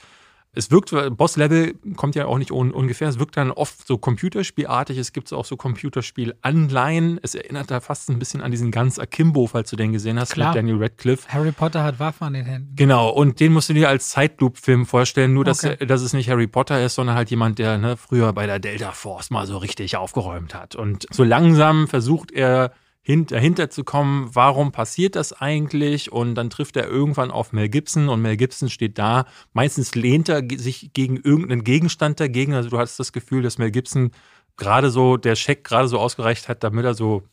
es wirkt, Boss-Level kommt ja auch nicht un ungefähr, es wirkt dann oft so computerspielartig, es gibt auch so Computerspiel-Anleihen, es erinnert da fast ein bisschen an diesen ganz Akimbo, falls du den gesehen hast, Klar. mit Daniel Radcliffe. Harry Potter hat Waffen an den Händen. Genau, und den musst du dir als Zeitloop-Film vorstellen, nur dass, okay. dass es nicht Harry Potter ist, sondern halt jemand, der ne, früher bei der Delta Force mal so richtig aufgeräumt hat. Und so langsam versucht er dahinter zu kommen, warum passiert das eigentlich? Und dann trifft er irgendwann auf Mel Gibson und Mel Gibson steht da. Meistens lehnt er sich gegen irgendeinen Gegenstand dagegen. Also du hast das Gefühl, dass Mel Gibson gerade so, der Scheck gerade so ausgereicht hat, damit er so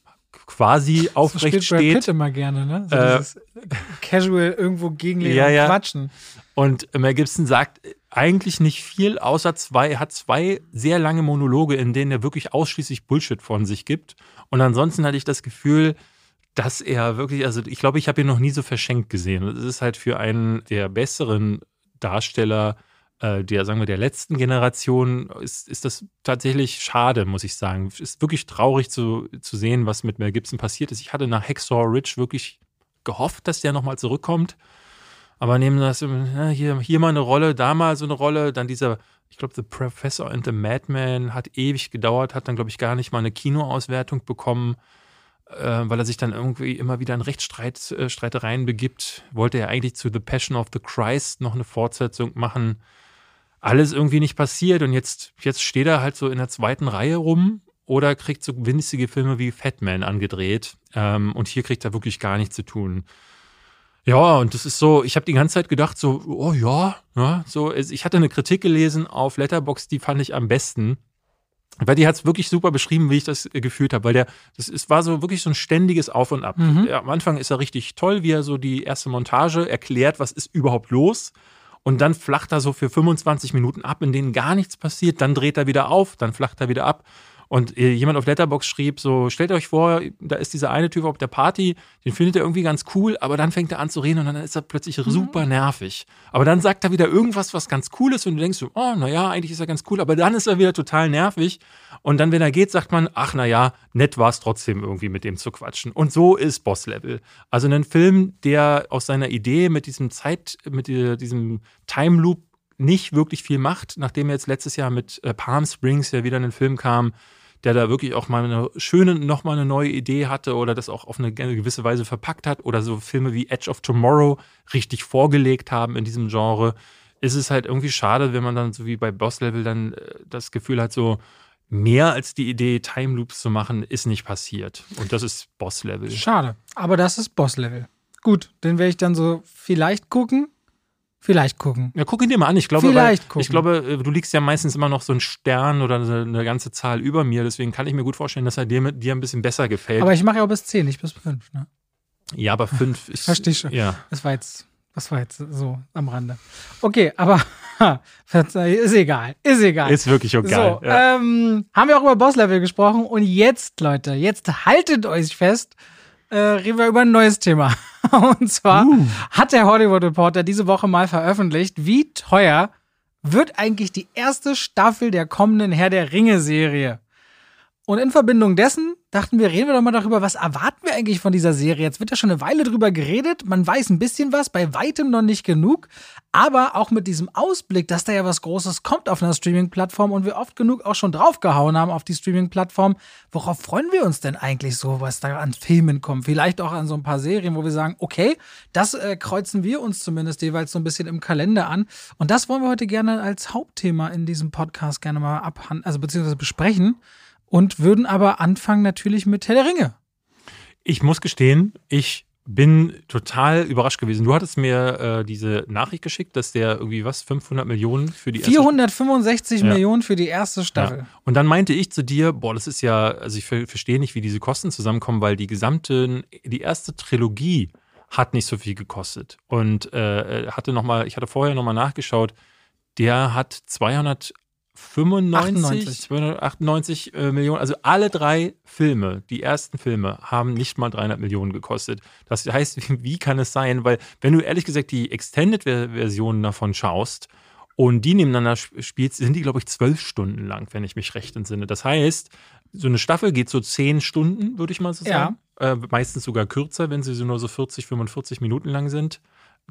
quasi aufrecht so steht. Brad Pitt immer gerne, ne? So äh, casual irgendwo gegenlegen ja, ja. quatschen. Und Mel Gibson sagt eigentlich nicht viel, außer zwei, er hat zwei sehr lange Monologe, in denen er wirklich ausschließlich Bullshit von sich gibt. Und ansonsten hatte ich das Gefühl, dass er wirklich, also ich glaube, ich habe ihn noch nie so verschenkt gesehen. Es ist halt für einen der besseren Darsteller äh, der, sagen wir, der letzten Generation ist, ist das tatsächlich schade, muss ich sagen. Ist wirklich traurig zu, zu sehen, was mit Mel Gibson passiert ist. Ich hatte nach Hexor Ridge wirklich gehofft, dass der nochmal zurückkommt. Aber nehmen das, ja, hier, hier mal eine Rolle, da mal so eine Rolle, dann dieser, ich glaube, The Professor and the Madman hat ewig gedauert, hat dann, glaube ich, gar nicht mal eine Kinoauswertung bekommen, äh, weil er sich dann irgendwie immer wieder in Rechtsstreitereien äh, begibt. Wollte er eigentlich zu The Passion of the Christ noch eine Fortsetzung machen. Alles irgendwie nicht passiert und jetzt, jetzt steht er halt so in der zweiten Reihe rum oder kriegt so winzige Filme wie Fatman angedreht. Ähm, und hier kriegt er wirklich gar nichts zu tun. Ja, und das ist so, ich habe die ganze Zeit gedacht, so, oh ja, ja so, ich hatte eine Kritik gelesen auf Letterbox, die fand ich am besten. Weil die hat es wirklich super beschrieben, wie ich das gefühlt habe, weil der, das ist, war so wirklich so ein ständiges Auf und Ab. Mhm. Am Anfang ist er richtig toll, wie er so die erste Montage erklärt, was ist überhaupt los. Und dann flacht er so für 25 Minuten ab, in denen gar nichts passiert. Dann dreht er wieder auf, dann flacht er wieder ab. Und äh, jemand auf Letterbox schrieb so, stellt euch vor, da ist dieser eine Typ auf der Party, den findet er irgendwie ganz cool, aber dann fängt er an zu reden und dann ist er plötzlich mhm. super nervig. Aber dann sagt er wieder irgendwas, was ganz cool ist und du denkst so, oh, naja, eigentlich ist er ganz cool, aber dann ist er wieder total nervig. Und dann, wenn er geht, sagt man, ach, naja, nett war es trotzdem irgendwie mit dem zu quatschen. Und so ist Boss Level. Also ein Film, der aus seiner Idee mit diesem Zeit, mit diesem Time Loop nicht wirklich viel macht, nachdem jetzt letztes Jahr mit äh, Palm Springs ja wieder ein Film kam, der da wirklich auch mal eine schöne, nochmal eine neue Idee hatte oder das auch auf eine gewisse Weise verpackt hat oder so Filme wie Edge of Tomorrow richtig vorgelegt haben in diesem Genre, ist es halt irgendwie schade, wenn man dann so wie bei Boss Level dann äh, das Gefühl hat, so mehr als die Idee, Time Loops zu machen, ist nicht passiert. Und das ist Boss Level. Schade, aber das ist Boss Level. Gut, den werde ich dann so vielleicht gucken. Vielleicht gucken. Ja, guck ihn dir mal an. Ich glaube, Vielleicht weil, gucken. ich glaube, äh, du liegst ja meistens immer noch so ein Stern oder eine, ganze Zahl über mir. Deswegen kann ich mir gut vorstellen, dass er dir, mit, dir ein bisschen besser gefällt. Aber ich mache ja auch bis 10, nicht bis 5. Ne? ja, aber fünf ist. Versteh schon. Ja. Das war jetzt, das war jetzt so am Rande. Okay, aber ist egal. Ist egal. Ist wirklich egal. So, ja. ähm, haben wir auch über Bosslevel gesprochen und jetzt, Leute, jetzt haltet euch fest, äh, reden wir über ein neues Thema. Und zwar Uh. hat der Hollywood Reporter diese Woche mal veröffentlicht, wie teuer wird eigentlich die erste Staffel der kommenden Herr der Ringe Serie. Und in Verbindung dessen dachten wir, reden wir doch mal darüber, was erwarten wir eigentlich von dieser Serie? Jetzt wird ja schon eine Weile drüber geredet, man weiß ein bisschen was, bei weitem noch nicht genug, aber auch mit diesem Ausblick, dass da ja was Großes kommt auf einer Streaming-Plattform und wir oft genug auch schon draufgehauen haben auf die Streaming-Plattform, worauf freuen wir uns denn eigentlich so, was da an Filmen kommt? Vielleicht auch an so ein paar Serien, wo wir sagen, okay, das äh, kreuzen wir uns zumindest jeweils so ein bisschen im Kalender an und das wollen wir heute gerne als Hauptthema in diesem Podcast gerne mal abhandeln, also beziehungsweise besprechen und würden aber anfangen natürlich mit Herr der Ringe. Ich muss gestehen, ich bin total überrascht gewesen. Du hattest mir äh, diese Nachricht geschickt, dass der irgendwie was, 500 Millionen für die erste 465 Ja. Millionen für die erste Staffel. Ja. Und dann meinte ich zu dir, boah, das ist ja, also ich ver verstehe nicht, wie diese Kosten zusammenkommen, weil die gesamte, die erste Trilogie hat nicht so viel gekostet. Und äh, hatte noch mal, ich hatte vorher nochmal nachgeschaut, der hat 295, 298 äh, Millionen, also alle drei Filme, die ersten Filme, haben nicht mal 300 Millionen gekostet. Das heißt, wie, wie kann es sein? Weil, wenn du ehrlich gesagt die Extended-Versionen davon schaust, und die nebeneinander sp- spielt, sind die, glaube ich, zwölf Stunden lang, wenn ich mich recht entsinne. Das heißt, so eine Staffel geht so zehn Stunden, würde ich mal so Ja. sagen. Äh, meistens sogar kürzer, wenn sie so nur so 40, 45 Minuten lang sind.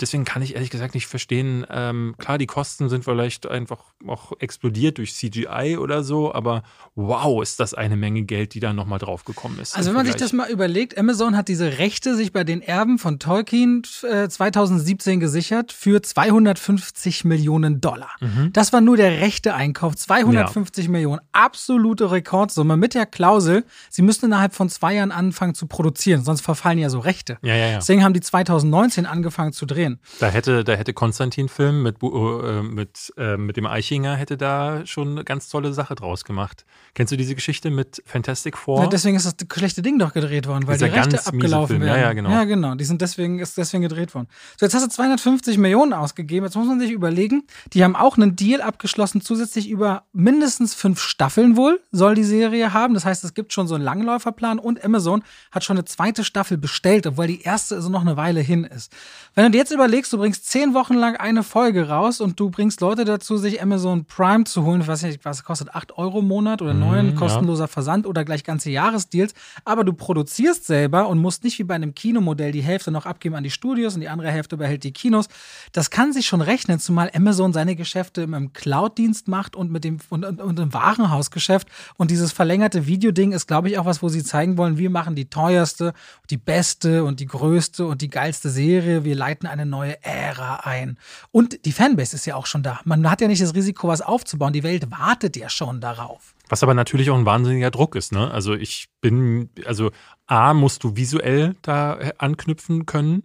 Deswegen kann ich ehrlich gesagt nicht verstehen. Ähm, klar, die Kosten sind vielleicht einfach auch explodiert durch CGI oder so, aber wow, ist das eine Menge Geld, die da nochmal draufgekommen ist. Also wenn man sich das mal überlegt, Amazon hat diese Rechte sich bei den Erben von Tolkien äh, 2017 gesichert für 250 Millionen Dollar. Mhm. Das war nur der rechte Einkauf, 250 Millionen. Absolute Rekordsumme mit der Klausel, sie müssen innerhalb von zwei Jahren anfangen zu produzieren, sonst verfallen ja so Rechte. Ja, ja, ja. Deswegen haben die 2019 angefangen zu drehen. Da hätte, da hätte Konstantin-Film mit, Bu- äh, mit, äh, mit dem Eichinger hätte da schon eine ganz tolle Sache draus gemacht. Kennst du diese Geschichte mit Fantastic Four? Ja, deswegen ist das schlechte Ding doch gedreht worden, weil Dieser die Rechte abgelaufen Film. Ja, werden. ja, genau. Ja, genau. Die sind deswegen, ist deswegen gedreht worden. So, jetzt hast du 250 Millionen ausgegeben. Jetzt muss man sich überlegen, die haben auch einen Deal abgeschlossen, zusätzlich über mindestens fünf Staffeln wohl soll die Serie haben. Das heißt, es gibt schon so einen Langläuferplan und Amazon hat schon eine zweite Staffel bestellt, obwohl die erste also noch eine Weile hin ist. Wenn du dir jetzt überlegst, du bringst zehn Wochen lang eine Folge raus und du bringst Leute dazu, sich Amazon Prime zu holen, nicht, was kostet, 8 Euro im Monat oder 9, ja. kostenloser Versand oder gleich ganze Jahresdeals, aber du produzierst selber und musst nicht wie bei einem Kinomodell die Hälfte noch abgeben an die Studios und die andere Hälfte behält die Kinos. Das kann sich schon rechnen, zumal Amazon seine Geschäfte im- im Cloud-Dienst macht und mit dem und, und, und im Warenhausgeschäft. Und dieses verlängerte Videoding ist, glaube ich, auch was, wo sie zeigen wollen, wir machen die teuerste, die beste und die größte und die geilste Serie. Wir leiten eine neue Ära ein. Und die Fanbase ist ja auch schon da. Man hat ja nicht das Risiko, was aufzubauen. Die Welt wartet ja schon darauf. Was aber natürlich auch ein wahnsinniger Druck ist, ne? Also ich bin, also A, musst du visuell da äh, anknüpfen können,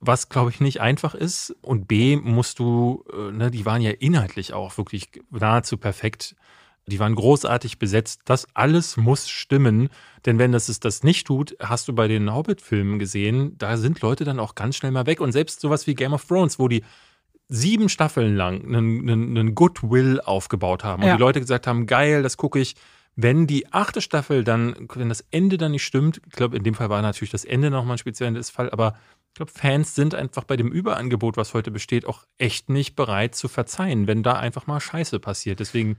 was glaube ich nicht einfach ist. Und B, musst du, äh, ne, die waren ja inhaltlich auch wirklich nahezu perfekt. Die waren großartig besetzt. Das alles muss stimmen. Denn wenn das es das nicht tut, hast du bei den Hobbit-Filmen gesehen, da sind Leute dann auch ganz schnell mal weg. Und selbst sowas wie Game of Thrones, wo die sieben Staffeln lang einen, einen, einen Goodwill aufgebaut haben und Ja. die Leute gesagt haben, geil, das gucke ich. Wenn die achte Staffel dann, wenn das Ende dann nicht stimmt, ich glaube, in dem Fall war natürlich das Ende nochmal ein spezielles Fall, aber ich glaube, Fans sind einfach bei dem Überangebot, was heute besteht, auch echt nicht bereit zu verzeihen, wenn da einfach mal Scheiße passiert. Deswegen,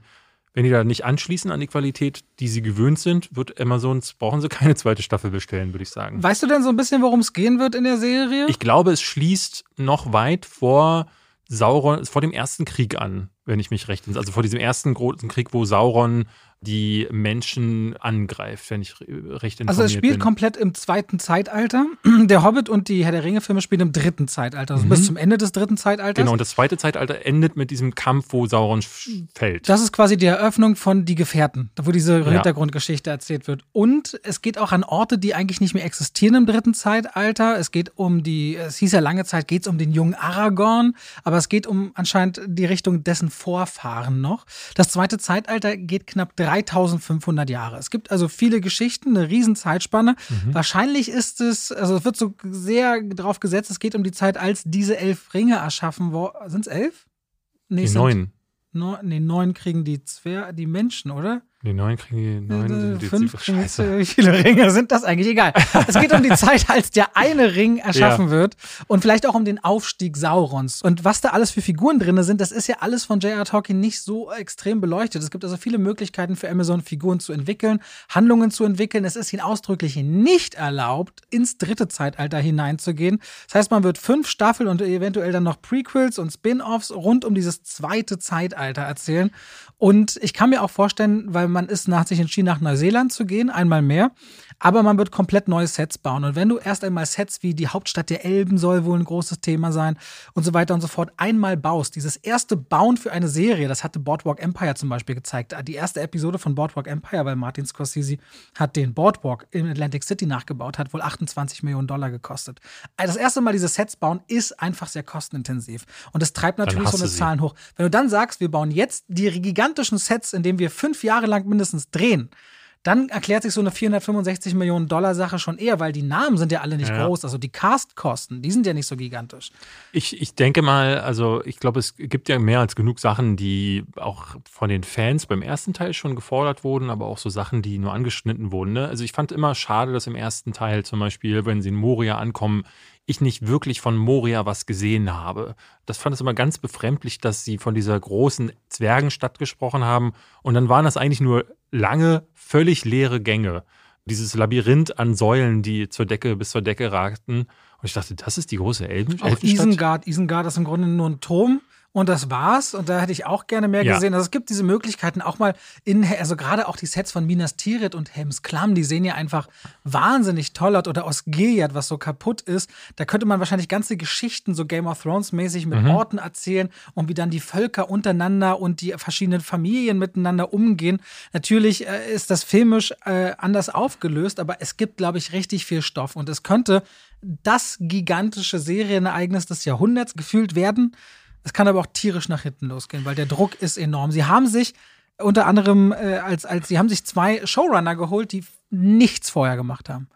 wenn die da nicht anschließen an die Qualität, die sie gewöhnt sind, wird Amazon, brauchen sie keine zweite Staffel bestellen, würde ich sagen. Weißt du denn so ein bisschen, worum es gehen wird in der Serie? Ich glaube, es schließt noch weit vor Sauron, vor dem ersten Krieg an, wenn ich mich recht entsinne. Also vor diesem ersten großen Krieg, wo Sauron die Menschen angreift, wenn ich recht informiert Also es spielt bin. komplett im zweiten Zeitalter. Der Hobbit und die Herr der Ringe-Filme spielen im dritten Zeitalter, also Mhm. bis zum Ende des dritten Zeitalters. Genau, und das zweite Zeitalter endet mit diesem Kampf, wo Sauron f- fällt. Das ist quasi die Eröffnung von Die Gefährten, wo diese Ja. Hintergrundgeschichte erzählt wird. Und es geht auch an Orte, die eigentlich nicht mehr existieren im dritten Zeitalter. Es geht um die, es hieß ja lange Zeit, geht es um den jungen Aragorn, aber es geht um anscheinend die Richtung dessen Vorfahren noch. Das zweite Zeitalter geht knapp 3500 Jahre. Es gibt also viele Geschichten, eine riesen Zeitspanne. Mhm. Wahrscheinlich ist es, also es wird so sehr drauf gesetzt, es geht um die Zeit, als diese elf Ringe erschaffen wurden. Sind es elf? Nee, die neun. Neun, nee, neun kriegen die Zwer die Menschen, oder? Die neun kriegen die. Äh, die, Fünf jetzt, Scheiße. Wie viele Ringe sind das eigentlich? Egal. Es geht um die Zeit, als der eine Ring erschaffen wird und vielleicht auch um den Aufstieg Saurons. Und was da alles für Figuren drin sind, das ist ja alles von J.R. Tolkien nicht so extrem beleuchtet. Es gibt also viele Möglichkeiten für Amazon, Figuren zu entwickeln, Handlungen zu entwickeln. Es ist ihnen ausdrücklich nicht erlaubt, ins dritte Zeitalter hineinzugehen. Das heißt, man wird fünf Staffeln und eventuell dann noch Prequels und Spin-offs rund um dieses zweite Zeitalter erzählen. Und ich kann mir auch vorstellen, weil man ist nach sich entschieden, nach Neuseeland zu gehen, einmal mehr. Aber man wird komplett neue Sets bauen. Und wenn du erst einmal Sets wie die Hauptstadt der Elben soll wohl ein großes Thema sein und so weiter und so fort einmal baust, dieses erste Bauen für eine Serie, das hatte Boardwalk Empire zum Beispiel gezeigt. Die erste Episode von Boardwalk Empire, weil Martin Scorsese hat den Boardwalk in Atlantic City nachgebaut, hat wohl 28 Millionen Dollar gekostet. Also das erste Mal diese Sets bauen ist einfach sehr kostenintensiv. Und das treibt natürlich so eine sie. Zahlen hoch. Wenn du dann sagst, wir bauen jetzt die gigantischen Sets, indem wir fünf Jahre lang mindestens drehen, dann erklärt sich so eine 465 Millionen Dollar Sache schon eher, weil die Namen sind ja alle nicht Ja. groß. Also die Castkosten, die sind ja nicht so gigantisch. Ich, ich denke mal, also ich glaube, es gibt ja mehr als genug Sachen, die auch von den Fans beim ersten Teil schon gefordert wurden, aber auch so Sachen, die nur angeschnitten wurden. Ne? Also ich fand immer schade, dass im ersten Teil zum Beispiel, wenn sie in Moria ankommen, ich nicht wirklich von Moria was gesehen habe. Das fand es immer ganz befremdlich, dass sie von dieser großen Zwergenstadt gesprochen haben und dann waren das eigentlich nur lange, völlig leere Gänge. Dieses Labyrinth an Säulen, die zur Decke bis zur Decke ragten. Und ich dachte, das ist die große Elben Auch Elfenstadt? Isengard. Isengard ist im Grunde nur ein Turm. Und das war's. Und da hätte ich auch gerne mehr Ja. gesehen. Also es gibt diese Möglichkeiten auch mal in, also gerade auch die Sets von Minas Tirith und Helms Klamm, die sehen ja einfach wahnsinnig toll aus. Oder aus Gilead, was so kaputt ist. Da könnte man wahrscheinlich ganze Geschichten so Game of Thrones mäßig mit Mhm. Orten erzählen und wie dann die Völker untereinander und die verschiedenen Familien miteinander umgehen. Natürlich äh, ist das filmisch äh, anders aufgelöst, aber es gibt, glaube ich, richtig viel Stoff. Und es könnte das gigantische Serienereignis des Jahrhunderts gefühlt werden. Es kann aber auch tierisch nach hinten losgehen, weil der Druck ist enorm. Sie haben sich unter anderem äh, als, als sie haben sich zwei Showrunner geholt, die nichts vorher gemacht haben.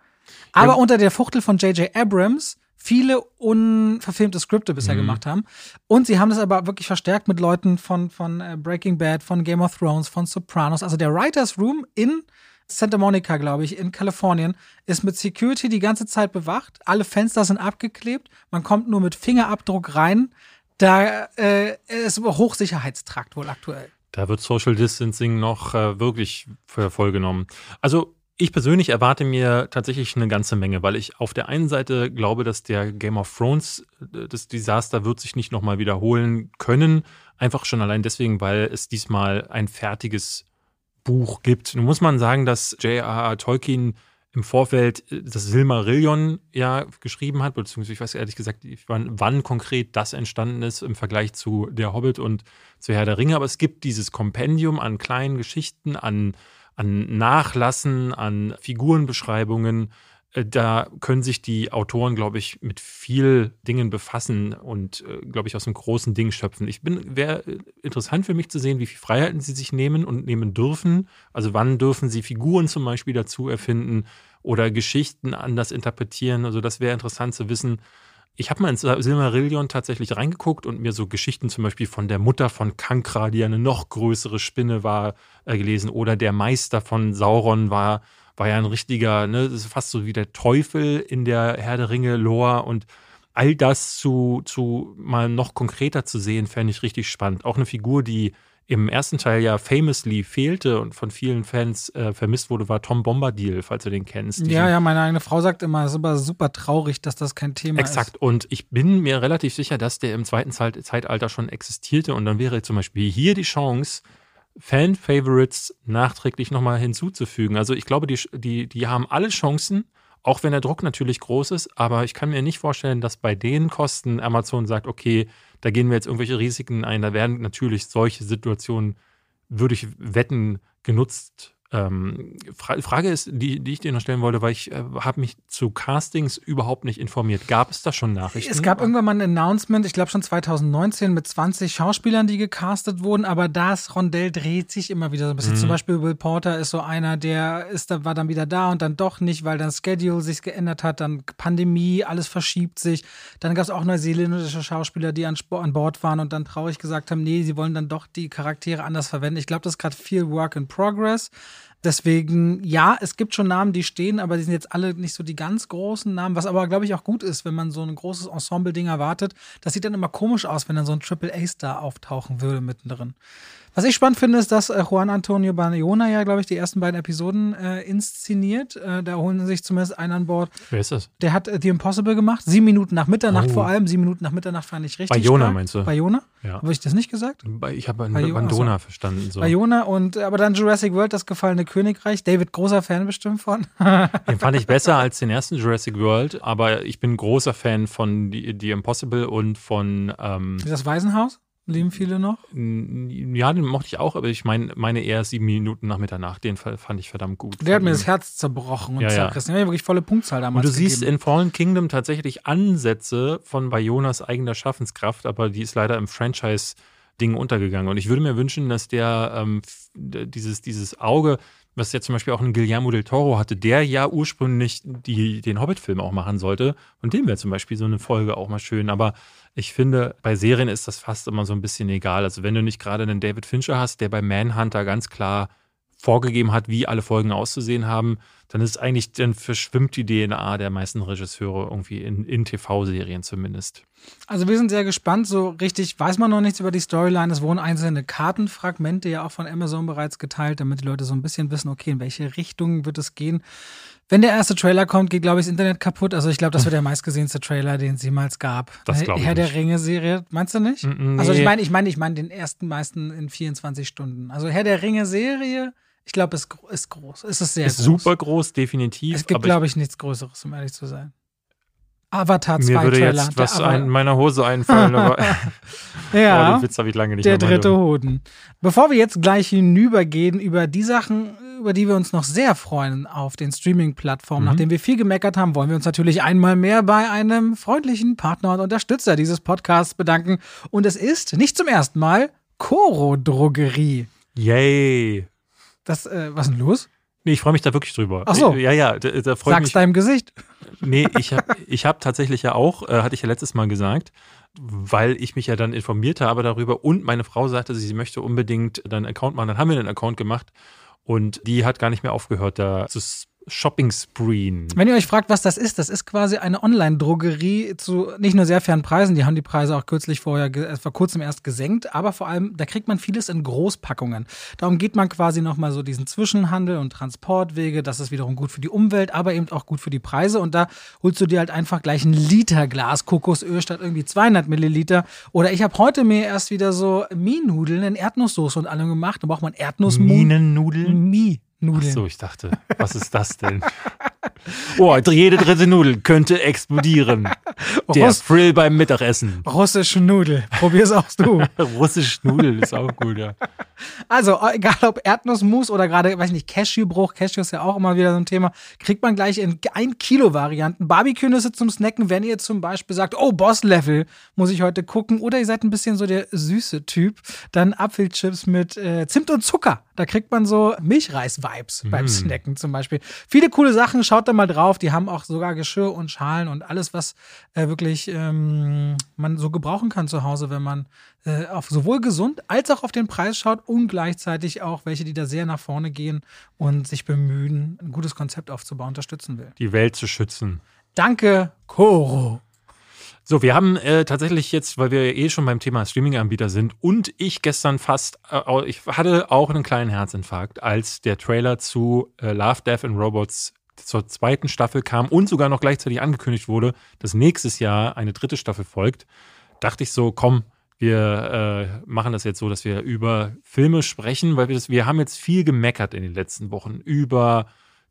Aber Ja. unter der Fuchtel von J.J. Abrams viele unverfilmte Skripte bisher gemacht haben. Und sie haben das aber wirklich verstärkt mit Leuten von, von äh, Breaking Bad, von Game of Thrones, von Sopranos. Also der Writers Room in Santa Monica, glaube ich, in Kalifornien, ist mit Security die ganze Zeit bewacht. Alle Fenster sind abgeklebt. Man kommt nur mit Fingerabdruck rein. Da äh, ist Hochsicherheitstrakt wohl aktuell. Da wird Social Distancing noch äh, wirklich für voll genommen. Also ich persönlich erwarte mir tatsächlich eine ganze Menge, weil ich auf der einen Seite glaube, dass der Game of Thrones, äh, das Desaster wird sich nicht nochmal wiederholen können. Einfach schon allein deswegen, weil es diesmal ein fertiges Buch gibt. Nun muss man sagen, dass J.R.R. Tolkien im Vorfeld äh, das Silmarillion ja geschrieben hat, beziehungsweise ich weiß ehrlich gesagt, wann, wann konkret das entstanden ist im Vergleich zu Der Hobbit und zu Herr der Ringe, aber es gibt dieses Kompendium an kleinen Geschichten, an, an Nachlassen, an Figurenbeschreibungen. Äh, Da können sich die Autoren, glaube ich, mit viel Dingen befassen und, äh, glaube ich, aus einem großen Ding schöpfen. Ich bin, wäre äh, interessant für mich zu sehen, wie viel Freiheiten sie sich nehmen und nehmen dürfen. Also wann dürfen sie Figuren zum Beispiel dazu erfinden oder Geschichten anders interpretieren. Also das wäre interessant zu wissen. Ich habe mal ins Silmarillion tatsächlich reingeguckt und mir so Geschichten zum Beispiel von der Mutter von Kankra, die eine noch größere Spinne war, äh, gelesen. Oder der Meister von Sauron war, war ja ein richtiger, ne, das ist fast so wie der Teufel in der Herr der Ringe-Lore. Und all das zu, zu mal noch konkreter zu sehen, fände ich richtig spannend. Auch eine Figur, die im ersten Teil ja famously fehlte und von vielen Fans äh, vermisst wurde, war Tom Bombadil, falls du den kennst. Ja, ja, meine eigene Frau sagt immer, es ist aber super traurig, dass das kein Thema Exakt. ist. Und ich bin mir relativ sicher, dass der im zweiten Zeit Zeitalter schon existierte. Und dann wäre zum Beispiel hier die Chance, Fan-Favorites nachträglich nochmal hinzuzufügen. Also ich glaube, die, die, die haben alle Chancen, auch wenn der Druck natürlich groß ist, aber ich kann mir nicht vorstellen, dass bei den Kosten Amazon sagt, okay, da gehen wir jetzt irgendwelche Risiken ein. Da werden natürlich solche Situationen, würde ich wetten, genutzt ähm, Fra Frage ist, die, die ich dir noch stellen wollte, weil ich äh, habe mich zu Castings überhaupt nicht informiert. Gab es da schon Nachrichten? Es gab irgendwann mal ein Announcement, ich glaube schon 2019, mit 20 Schauspielern, die gecastet wurden, aber das Rondell dreht sich immer wieder so ein bisschen. Mhm. Zum Beispiel Will Porter ist so einer, der ist, war dann wieder da und dann doch nicht, weil dann Schedule sich geändert hat, dann Pandemie, alles verschiebt sich. Dann gab es auch neuseeländische Schauspieler, die an, an Bord waren und dann traurig gesagt haben, nee, sie wollen dann doch die Charaktere anders verwenden. Ich glaube, das ist gerade viel Work in Progress. Deswegen, ja, es gibt schon Namen, die stehen, aber die sind jetzt alle nicht so die ganz großen Namen, was aber, glaube ich, auch gut ist, wenn man so ein großes Ensemble-Ding erwartet. Das sieht dann immer komisch aus, wenn dann so ein Triple-A-Star auftauchen würde mittendrin. Was ich spannend finde, ist, dass äh, Juan Antonio Bayona ja, glaube ich, die ersten beiden Episoden äh, inszeniert. Äh, da holen sich zumindest einen an Bord. Wer ist das? Der hat äh, The Impossible gemacht. Sieben Minuten nach Mitternacht oh. vor allem. Sieben Minuten nach Mitternacht fand ich richtig. Bayona stark. meinst du? Bayona? Ja. Habe ich das nicht gesagt? Ich habe Bandona also. verstanden. So. Bayona und aber dann Jurassic World, das gefallene Königreich. David, großer Fan bestimmt von. den fand ich besser als den ersten Jurassic World, aber ich bin großer Fan von The, The Impossible und von. Ähm, das Waisenhaus? Lieben viele noch? Ja, den mochte ich auch, aber ich meine meine eher sieben Minuten nach Mitternacht. Den fand ich verdammt gut. Der hat mir das Herz zerbrochen und ja, zerrissen. Ja. ja, wirklich volle Punktzahl damals. Und du gegeben. siehst in Fallen Kingdom tatsächlich Ansätze von Bayonas eigener Schaffenskraft, aber die ist leider im Franchise-Ding untergegangen. Und ich würde mir wünschen, dass der ähm, dieses, dieses Auge, was ja zum Beispiel auch ein Guillermo del Toro hatte, der ja ursprünglich die, den Hobbit-Film auch machen sollte. Und dem wäre zum Beispiel so eine Folge auch mal schön. Aber ich finde, bei Serien ist das fast immer so ein bisschen egal. Also wenn du nicht gerade einen David Fincher hast, der bei Manhunter ganz klar vorgegeben hat, wie alle Folgen auszusehen haben, dann ist eigentlich, dann verschwimmt die DNA der meisten Regisseure irgendwie in, in TV-Serien zumindest. Also wir sind sehr gespannt. So richtig weiß man noch nichts über die Storyline. Es wurden einzelne Kartenfragmente ja auch von Amazon bereits geteilt, damit die Leute so ein bisschen wissen, okay, in welche Richtung wird es gehen. Wenn der erste Trailer kommt, geht, glaube ich, das Internet kaputt. Also ich glaube, das wird der meistgesehenste Trailer, den es jemals gab. Das glaube ich Herr nicht. der Ringe-Serie, meinst du nicht? Mm, nee. Also ich meine, ich meine, ich meine den ersten meisten in 24 Stunden. Also Herr der Ringe-Serie, ich glaube, ist, ist groß. Es ist sehr ist groß. super groß, definitiv. Es gibt, glaube ich, nichts Größeres, um ehrlich zu sein. Avatar 2 Mir würde Trailer. jetzt was in meiner Hose einfallen, aber ja, oh, den Witz habe ich lange nicht der dritte Hoden. Bevor wir jetzt gleich hinübergehen über die Sachen, über die wir uns noch sehr freuen auf den Streaming-Plattformen, Mhm. nachdem wir viel gemeckert haben, wollen wir uns natürlich einmal mehr bei einem freundlichen Partner und Unterstützer dieses Podcasts bedanken. Und es ist nicht zum ersten Mal Coro Drogerie. Yay. Das, äh, was ist denn los? Nee, ich freue mich da wirklich drüber. Ach so. Ja, ja, da, da freue ich Sag's mich. deinem Gesicht. Nee, ich habe ich hab tatsächlich ja auch, äh, hatte ich ja letztes Mal gesagt, weil ich mich ja dann informiert habe darüber und meine Frau sagte, sie möchte unbedingt dann einen Account machen. Dann haben wir einen Account gemacht und die hat gar nicht mehr aufgehört, da zu s- Shopping-Spreen. Wenn ihr euch fragt, was das ist, das ist quasi eine Online-Drogerie zu nicht nur sehr fairen Preisen, die haben die Preise auch kürzlich vorher, äh, vor kurzem erst gesenkt, aber vor allem, da kriegt man vieles in Großpackungen. Darum geht man quasi nochmal so diesen Zwischenhandel und Transportwege, das ist wiederum gut für die Umwelt, aber eben auch gut für die Preise und da holst du dir halt einfach gleich ein Liter Glas Kokosöl statt irgendwie 200 Milliliter oder ich habe heute mir erst wieder so Mie-Nudeln in Erdnusssoße und allem gemacht, da braucht man Erdnussmus. Minennudeln? Mie-Nudeln. So, ich dachte, was ist das denn? Oh, jede dritte Nudel könnte explodieren. Der Russ- Thrill beim Mittagessen. Russische Nudel. Probier's auch du. Russisch Nudel ist auch gut, ja. Also, egal ob Erdnussmus oder gerade, weiß ich nicht, Cashewbruch, Cashew ist ja auch immer wieder so ein Thema, kriegt man gleich in 1 Kilo Varianten. Barbecue-Nüsse zum Snacken, wenn ihr zum Beispiel sagt, oh, Boss-Level, muss ich heute gucken. Oder ihr seid ein bisschen so der süße Typ, dann Apfelchips mit äh, Zimt und Zucker. Da kriegt man so Milchreis-Vibes beim Snacken zum Beispiel. Viele coole Sachen, schaut da mal drauf. Die haben auch sogar Geschirr und Schalen und alles, was äh, wirklich ähm, man so gebrauchen kann zu Hause, wenn man äh, auf sowohl gesund als auch auf den Preis schaut und gleichzeitig auch welche, die da sehr nach vorne gehen und sich bemühen, ein gutes Konzept aufzubauen, unterstützen will. Die Welt zu schützen. Danke, Koro. So, wir haben äh, tatsächlich jetzt, weil wir eh schon beim Thema Streaming-Anbieter sind und ich gestern fast, äh, ich hatte auch einen kleinen Herzinfarkt, als der Trailer zu äh, Love, Death and Robots zur zweiten Staffel kam und sogar noch gleichzeitig angekündigt wurde, dass nächstes Jahr eine dritte Staffel folgt, dachte ich so, komm, Wir äh, machen das jetzt so, dass wir über Filme sprechen, weil wir das, wir haben jetzt viel gemeckert in den letzten Wochen über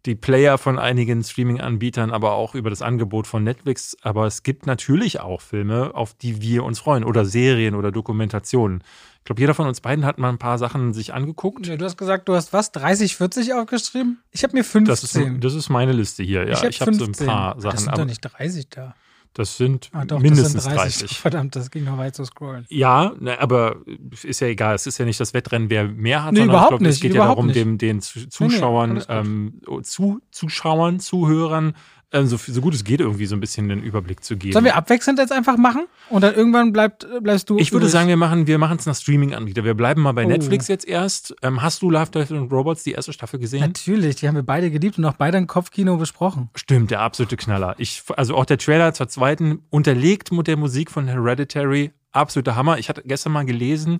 die Player von einigen Streaming-Anbietern, aber auch über das Angebot von Netflix. Aber es gibt natürlich auch Filme, auf die wir uns freuen oder Serien oder Dokumentationen. Ich glaube, jeder von uns beiden hat mal ein paar Sachen sich angeguckt. Ja, du hast gesagt, du hast was, 30, 40 aufgeschrieben? Ich habe mir 15. Das ist, das ist meine Liste hier. Ja, ich habe hab so ein paar Sachen. Das sind doch nicht 30 da. Das sind Ah, doch, mindestens das sind 30. 30. Verdammt, das ging noch weit zu scrollen. Ja, ne, aber ist ja egal. Es ist ja nicht das Wettrennen, wer mehr hat, Nee, sondern überhaupt ich glaube, es geht ja darum, nicht. dem, den Zu- Zuschauern, alles gut. ähm, zu, Zuschauern, Zuhörern, ähm, so, so gut es geht, irgendwie so ein bisschen den Überblick zu geben. Sollen wir abwechselnd jetzt einfach machen? Und dann irgendwann bleibt, bleibst du. ich würde übrig? sagen, wir machen wir es nach Streaming-Anbieter. Wir bleiben mal bei Oh. Netflix jetzt erst. Ähm, hast du Love, Death and Robots die erste Staffel gesehen? Natürlich, die haben wir beide geliebt und auch beide im Kopfkino besprochen. Stimmt, der absolute Knaller. Ich, also auch der Trailer zur zweiten, unterlegt mit der Musik von Hereditary, absoluter Hammer. Ich hatte gestern mal gelesen,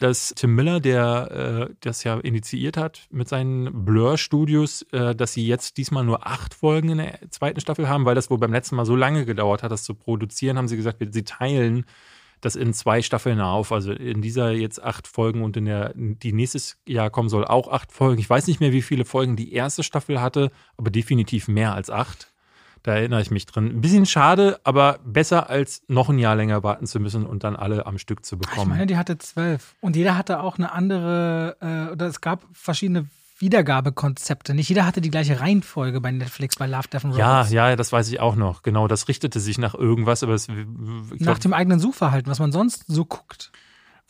dass Tim Miller, der äh, das ja initiiert hat mit seinen Blur-Studios, äh, dass sie jetzt diesmal nur acht Folgen in der zweiten Staffel haben, weil das wohl beim letzten Mal so lange gedauert hat, das zu produzieren, haben sie gesagt, sie teilen das in zwei Staffeln auf. Also in dieser jetzt acht Folgen und in der, die nächstes Jahr kommen soll, auch acht Folgen. Ich weiß nicht mehr, wie viele Folgen die erste Staffel hatte, aber definitiv mehr als acht. Da erinnere ich mich drin. Ein bisschen schade, aber besser als noch ein Jahr länger warten zu müssen und dann alle am Stück zu Ich bekommen. meine, die hatte zwölf. Und jeder hatte auch eine andere, äh, oder es gab verschiedene Wiedergabekonzepte. Nicht jeder hatte die gleiche Reihenfolge bei Netflix, bei Love, Death and ja, Robots. ja, das weiß ich auch noch. Genau, das richtete sich nach irgendwas, aber es, ich Nach glaub, dem eigenen Suchverhalten, was man sonst so guckt.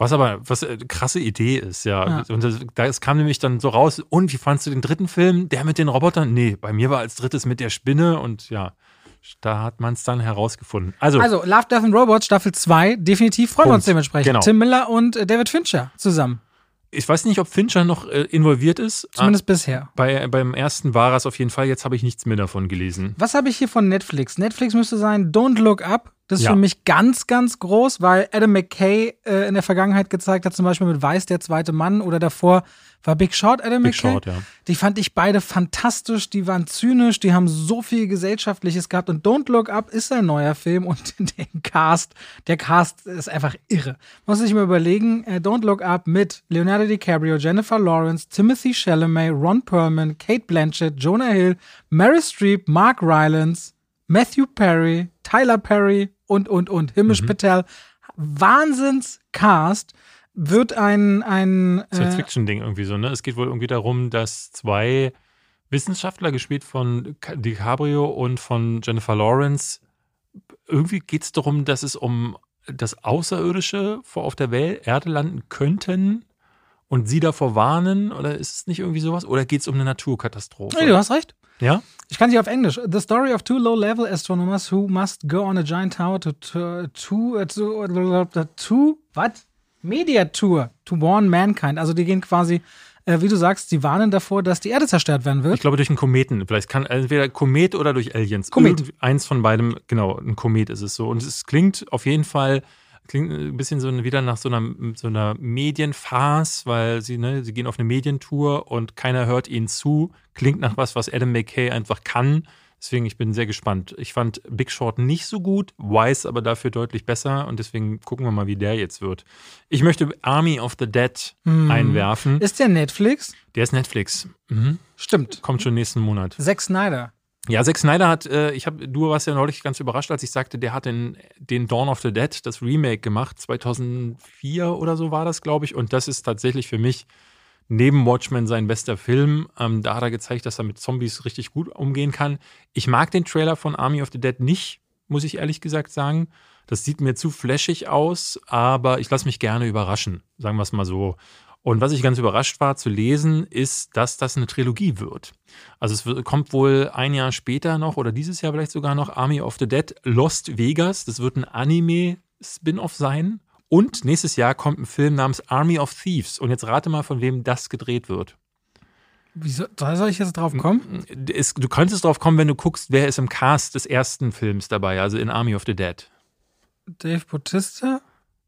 Was aber was äh, krasse Idee ist, ja. Ja. Und das, das kam nämlich dann so raus. Und wie fandst du den dritten Film? Der mit den Robotern? Nee, bei mir war als drittes mit der Spinne und ja, da hat man es dann herausgefunden. Also, Also, Love, Death and Robots, Staffel 2, definitiv freuen wir uns dementsprechend. Genau. Tim Miller und äh, David Fincher zusammen. ich weiß nicht, ob Fincher noch äh, involviert ist. Zumindest bisher. Ah, bei, beim ersten war es auf jeden Fall. Jetzt habe ich nichts mehr davon gelesen. Was habe ich hier von Netflix? Netflix müsste sein Don't Look Up. Das ist Ja. für mich ganz, ganz groß, weil Adam McKay äh, in der Vergangenheit gezeigt hat, zum Beispiel mit Weiß, der zweite Mann oder davor war Big Short Adam Big McKay. Short, ja. Die fand ich beide fantastisch, die waren zynisch, die haben so viel Gesellschaftliches gehabt und Don't Look Up ist ein neuer Film und der Cast, der Cast ist einfach irre. Muss sich mal überlegen, äh, Don't Look Up mit Leonardo DiCaprio, Jennifer Lawrence, Timothy Chalamet, Ron Perlman, Kate Blanchett, Jonah Hill, Mary Streep, Mark Rylance, Matthew Perry, Tyler Perry und, und, und, Himish Patel. Wahnsinns-Cast wird ein, ein äh, Science-Fiction-Ding irgendwie so, ne? Es geht wohl irgendwie darum, dass zwei Wissenschaftler, gespielt von Ca- DiCaprio und von Jennifer Lawrence, irgendwie geht es darum, dass es um das Außerirdische vor auf der Welt, Erde landen könnten und sie davor warnen? Oder ist es nicht irgendwie sowas? Oder geht es um eine Naturkatastrophe? Nee, du hast recht. Ja? Ich kann sie auf Englisch. The story of two low-level astronomers who must go on a giant tower to to to, to, to, what? Media Tour to warn mankind. Also die gehen quasi, äh, wie du sagst, die warnen davor, dass die Erde zerstört werden wird. Ich glaube durch einen Kometen. Vielleicht kann entweder Komet oder durch Aliens. Komet. Irgend- Eins von beidem, genau, ein Komet ist es so. Und es klingt auf jeden Fall, klingt ein bisschen so wieder nach so einer, so einer Medienfarce, weil sie, ne, sie gehen auf eine Medientour und keiner hört ihnen zu. Klingt nach was, was Adam McKay einfach kann. Deswegen, ich bin sehr gespannt. Ich fand Big Short nicht so gut, Wise aber dafür deutlich besser und deswegen gucken wir mal, wie der jetzt wird. Ich möchte Army of the Dead einwerfen. Ist der Netflix? Der ist Netflix. Mhm. Stimmt. Kommt schon nächsten Monat. Zack Snyder. Ja, Zack Snyder hat, äh, ich habe, du warst ja neulich ganz überrascht, als ich sagte, der hat den, den Dawn of the Dead, das Remake gemacht, 2004 oder so war das, glaube ich. Und das ist tatsächlich für mich neben Watchmen sein bester Film. Ähm, da hat er gezeigt, dass er mit Zombies richtig gut umgehen kann. Ich mag den Trailer von Army of the Dead nicht, muss ich ehrlich gesagt sagen. Das sieht mir zu flashig aus, aber ich lasse mich gerne überraschen, sagen wir es mal so. Und was ich ganz überrascht war zu lesen, ist, dass das eine Trilogie wird. Also es kommt wohl ein Jahr später noch oder dieses Jahr vielleicht sogar noch Army of the Dead Lost Vegas. Das wird ein Anime-Spin-off sein. Und nächstes Jahr kommt ein Film namens Army of Thieves. Und jetzt rate mal, von wem das gedreht wird. Wieso da soll ich jetzt drauf kommen? Es, du könntest drauf kommen, wenn du guckst, wer ist im Cast des ersten Films dabei, also in Army of the Dead. Dave Bautista?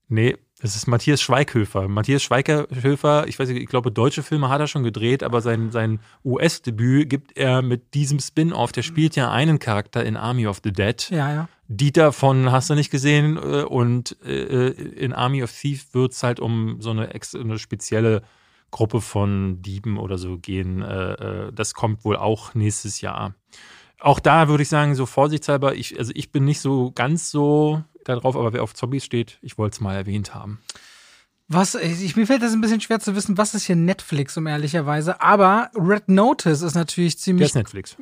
Nee, das ist Matthias Schweighöfer. Matthias Schweighöfer, ich weiß nicht, ich glaube, deutsche Filme hat er schon gedreht, aber sein, sein US-Debüt gibt er mit diesem Spin-off. Der spielt ja einen Charakter in Army of the Dead, Ja, ja. Dieter von Hast du nicht gesehen äh, und äh, in Army of Thieves wird es halt um so eine, ex eine spezielle Gruppe von Dieben oder so gehen. Äh, das kommt wohl auch nächstes Jahr. Auch da würde ich sagen, so vorsichtshalber, ich, also ich bin nicht so ganz so darauf, aber wer auf Zombies steht, ich wollte es mal erwähnt haben. Was, ich, mir fällt das ein bisschen schwer zu wissen, was ist hier Netflix, um ehrlicherweise. Aber Red Notice ist natürlich ziemlich. Der ist Netflix.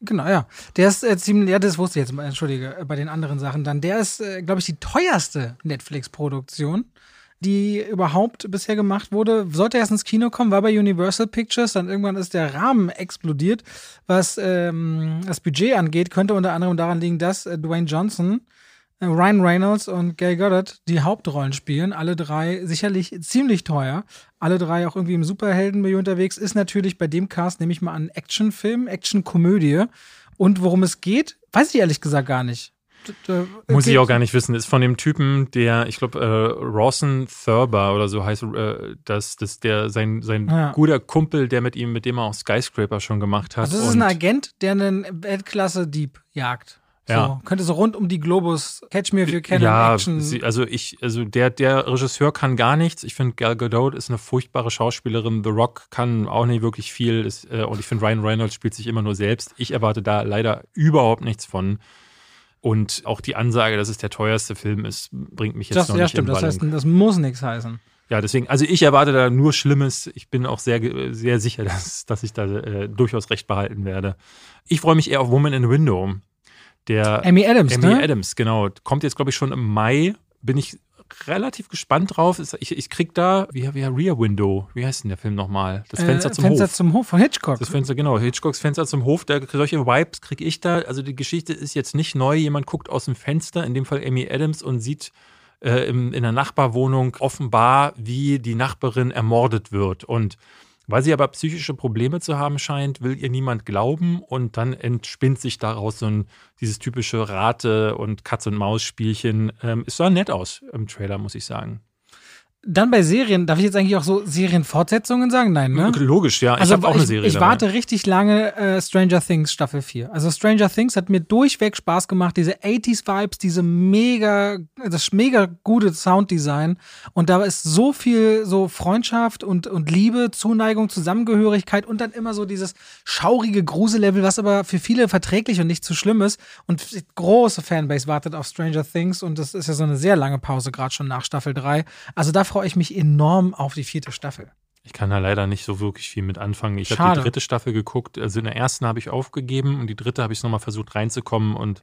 Genau, ja. Der ist äh, ziemlich, ja, das wusste ich jetzt, entschuldige, äh, bei den anderen Sachen dann. Der ist, äh, glaube ich, die teuerste Netflix-Produktion, die überhaupt bisher gemacht wurde. Sollte erst ins Kino kommen, war bei Universal Pictures, dann irgendwann ist der Rahmen explodiert. Was ähm, das Budget angeht, könnte unter anderem daran liegen, dass äh, Dwayne Johnson Ryan Reynolds und Gay Goddard die Hauptrollen spielen. Alle drei sicherlich ziemlich teuer. Alle drei auch irgendwie im Superheldenmilieu unterwegs. Ist natürlich bei dem Cast, nehme ich mal an, Actionfilm, Actionkomödie. Und worum es geht, weiß ich ehrlich gesagt gar nicht. Muss ich auch gar nicht wissen. Ist von dem Typen, der, ich glaube, äh, Rawson Thurber oder so heißt, äh, das, das der sein, sein ja. guter Kumpel, der mit ihm, mit dem er auch Skyscraper schon gemacht hat. Also das ist ein Agent, der einen Weltklasse-Dieb jagt. So, ja. Könnte so rund um die Globus Catch Me If You Can ja, Action. Sie, also ich, also der, der Regisseur kann gar nichts. Ich finde Gal Gadot ist eine furchtbare Schauspielerin. The Rock kann auch nicht wirklich viel. Ist, äh, und ich finde Ryan Reynolds spielt sich immer nur selbst. Ich erwarte da leider überhaupt nichts von. Und auch die Ansage, dass es der teuerste Film ist, bringt mich jetzt das, noch ja, nicht stimmt. in Das heißt, das muss nichts heißen. Ja, deswegen, also ich erwarte da nur Schlimmes. Ich bin auch sehr, sehr sicher, dass, dass ich da äh, durchaus recht behalten werde. Ich freue mich eher auf Woman in the Window. Der Amy Adams, Amy ne? Adams, genau. Kommt jetzt, glaube ich, schon im Mai. Bin ich relativ gespannt drauf. Ich, ich krieg da, wie, wie Rear Window, wie heißt denn der Film nochmal? Das Fenster äh, zum Fenster Hof. Fenster zum Hof von Hitchcock. Das Fenster, genau, Hitchcocks Fenster zum Hof. Da, solche Vibes kriege ich da. Also die Geschichte ist jetzt nicht neu. Jemand guckt aus dem Fenster, in dem Fall Amy Adams, und sieht äh, in, in der Nachbarwohnung offenbar, wie die Nachbarin ermordet wird. Und weil sie aber psychische Probleme zu haben scheint, will ihr niemand glauben und dann entspinnt sich daraus so ein, dieses typische Rate- und Katz-und-Maus-Spielchen. Ähm, es sah nett aus im Trailer, muss ich sagen. Dann bei Serien, darf ich jetzt eigentlich auch so Serienfortsetzungen sagen? Nein, ne? Logisch, ja. Also ich habe auch eine Serie. Ich, ich warte richtig lange äh, Stranger Things Staffel 4. Also Stranger Things hat mir durchweg Spaß gemacht. Diese 80s-Vibes, diese mega, das mega gute Sounddesign. Und da ist so viel so Freundschaft und, und Liebe, Zuneigung, Zusammengehörigkeit und dann immer so dieses schaurige Grusel-Level, was aber für viele verträglich und nicht zu schlimm ist. Und große Fanbase wartet auf Stranger Things und das ist ja so eine sehr lange Pause, gerade schon nach Staffel 3. Also da freue ich mich enorm auf die vierte Staffel. Ich kann da leider nicht so wirklich viel mit anfangen. Ich habe die dritte Staffel geguckt. Also in der ersten habe ich aufgegeben und die dritte habe ich nochmal versucht reinzukommen und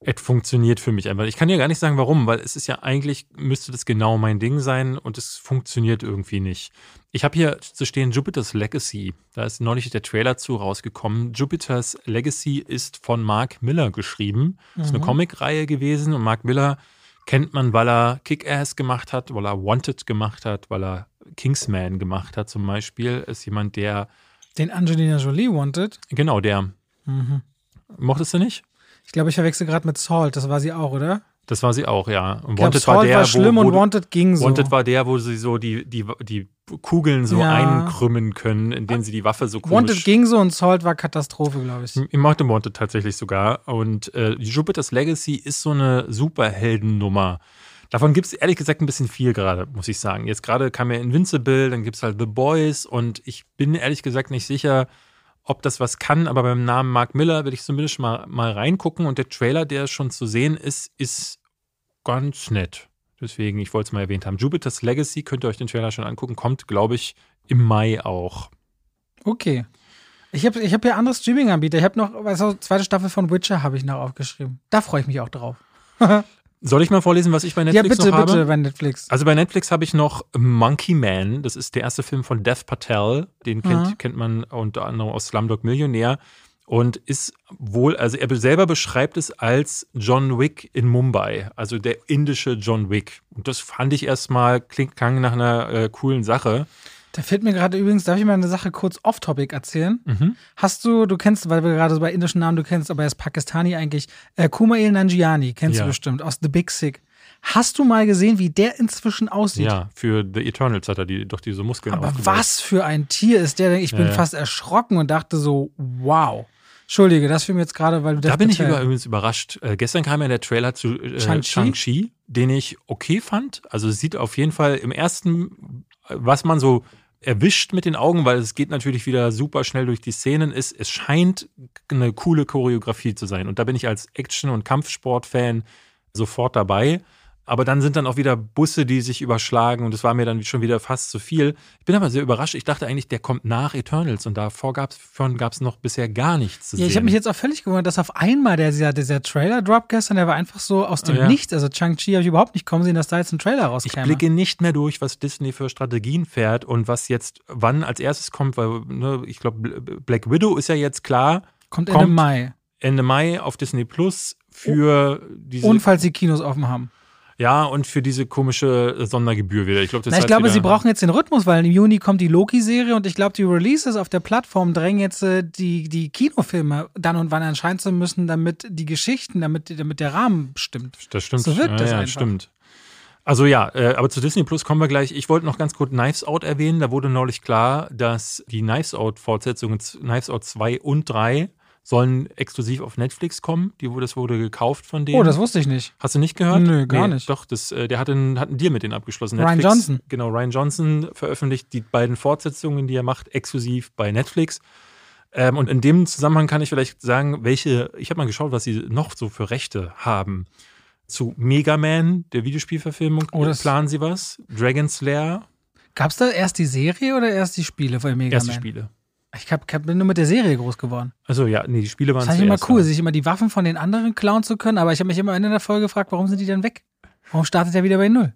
es funktioniert für mich einfach. Ich kann dir gar nicht sagen, warum, weil es ist ja eigentlich, müsste das genau mein Ding sein und es funktioniert irgendwie nicht. Ich habe hier zu stehen Jupiter's Legacy. Da ist neulich der Trailer zu rausgekommen. Jupiter's Legacy ist von Mark Miller geschrieben. Das ist eine mhm. Comicreihe gewesen und Mark Miller kennt man, weil er Kick-Ass gemacht hat, weil er Wanted gemacht hat, weil er Kingsman gemacht hat zum Beispiel. Ist jemand, der. Den Angelina Jolie Wanted? Genau, der. Mhm. Mochtest du nicht? Ich glaube, ich verwechsel gerade mit Salt. Das war sie auch, oder? Das war sie auch, ja. Und Wanted glaub, war der, war schlimm wo, wo, und Wanted ging so. Wanted war der, wo sie so die, die, die Kugeln so ja. einkrümmen können, indem sie die Waffe so komisch... Wanted ging so und Salt war Katastrophe, glaube ich. Ich mochte Wanted tatsächlich sogar. Und äh, Jupiter's Legacy ist so eine Superheldennummer. Davon gibt es ehrlich gesagt ein bisschen viel gerade, muss ich sagen. Jetzt gerade kam ja Invincible, dann gibt es halt The Boys und ich bin ehrlich gesagt nicht sicher, ob das was kann, aber beim Namen Mark Miller will ich zumindest mal, mal reingucken und der Trailer, der schon zu sehen ist, ist ganz nett. Deswegen, ich wollte es mal erwähnt haben. Jupiter's Legacy, könnt ihr euch den Trailer schon angucken, kommt, glaube ich, im Mai auch. Okay. Ich habe ich hab hier andere Streaming-Anbieter. Ich habe noch, weißt du, zweite Staffel von Witcher habe ich noch aufgeschrieben. Da freue ich mich auch drauf. Soll ich mal vorlesen, was ich bei Netflix ja, bitte, noch habe? Ja, bitte, bei Netflix. Also bei Netflix habe ich noch Monkey Man. Das ist der erste Film von Dev Patel. Den kennt, mhm. kennt man unter anderem aus Slumdog Millionär und ist wohl, also er selber beschreibt es als John Wick in Mumbai, also der indische John Wick. Und das fand ich erstmal, klingt klang nach einer äh, coolen Sache. Da fällt mir gerade übrigens, darf ich mal eine Sache kurz off-topic erzählen? Mhm. Hast du, du kennst, weil wir gerade so bei indischen Namen, du kennst, aber er ist Pakistani eigentlich, äh, Kumail Nanjiani, kennst ja. du bestimmt, aus The Big Sick. Hast du mal gesehen, wie der inzwischen aussieht? Ja, für The Eternals hat er die, doch diese Muskeln Aber aufgebaut. was für ein Tier ist der denn? Ich bin ja, ja. fast erschrocken und dachte so, wow. Entschuldige, das fiel mir jetzt gerade, weil du Da das bin ich über, übrigens überrascht. Äh, gestern kam ja der Trailer zu äh, Shang-Chi? Den ich okay fand. Also es sieht auf jeden Fall im ersten, was man so erwischt mit den Augen, weil es geht natürlich wieder super schnell durch die Szenen, ist, es scheint eine coole Choreografie zu sein. Und da bin ich als Action- und Kampfsport-Fan sofort dabei. Aber dann sind dann auch wieder Busse, die sich überschlagen und es war mir dann schon wieder fast zu viel. Ich bin aber sehr überrascht. Ich dachte eigentlich, der kommt nach Eternals und davor gab es noch bisher gar nichts zu Ja, sehen. ich habe mich jetzt auch völlig gewundert, dass auf einmal der, dieser, dieser Trailer-Drop gestern, der war einfach so aus dem ja. Nichts. Also Chang-Chi habe ich überhaupt nicht kommen sehen, dass da jetzt ein Trailer Ich rauskäme. blicke nicht mehr durch, was Disney für Strategien fährt und was jetzt wann als erstes kommt, weil ne, ich glaube, Black Widow ist ja jetzt klar, kommt Ende kommt Mai. Ende Mai auf Disney Plus für diese Und falls die Kinos offen haben. Ja und für diese komische Sondergebühr wieder. Ich glaube, das Na, ich glaube, sie brauchen jetzt den Rhythmus, weil im Juni kommt die Loki-Serie und ich glaube, die Releases auf der Plattform drängen jetzt äh, die, die Kinofilme dann und wann erscheinen zu müssen, damit die Geschichten, damit, damit der Rahmen stimmt. Das stimmt. So wirkt ja, das ja, einfach. stimmt. Also ja, äh, aber zu Disney Plus kommen wir gleich. Ich wollte noch ganz kurz Knives Out erwähnen. Da wurde neulich klar, dass die Knives Out Fortsetzungen, Knives Out 2 und 3 sollen exklusiv auf Netflix kommen. Die, das wurde gekauft von denen. Oh, das wusste ich nicht. Hast du nicht gehört? Nö, gar nicht. Doch, das, äh, der hat einen, hat einen Deal mit denen abgeschlossen. Ryan Johnson. Genau, Ryan Johnson veröffentlicht die beiden Fortsetzungen, die er macht, exklusiv bei Netflix. Ähm, und in dem Zusammenhang kann ich vielleicht sagen, welche, ich habe mal geschaut, was sie noch so für Rechte haben. Zu Mega Man, der Videospielverfilmung, Oh, planen sie was. Dragon Slayer, Gab es da erst die Serie oder erst die Spiele von Mega erste Man? Spiele. Ich hab, hab, bin nur mit der Serie groß geworden. Also ja, nee, die Spiele waren Das fand ich immer cool, ja. sich immer die Waffen von den anderen klauen zu können, aber ich habe mich immer am Ende der Folge gefragt, warum sind die denn weg? Warum startet er wieder bei Null?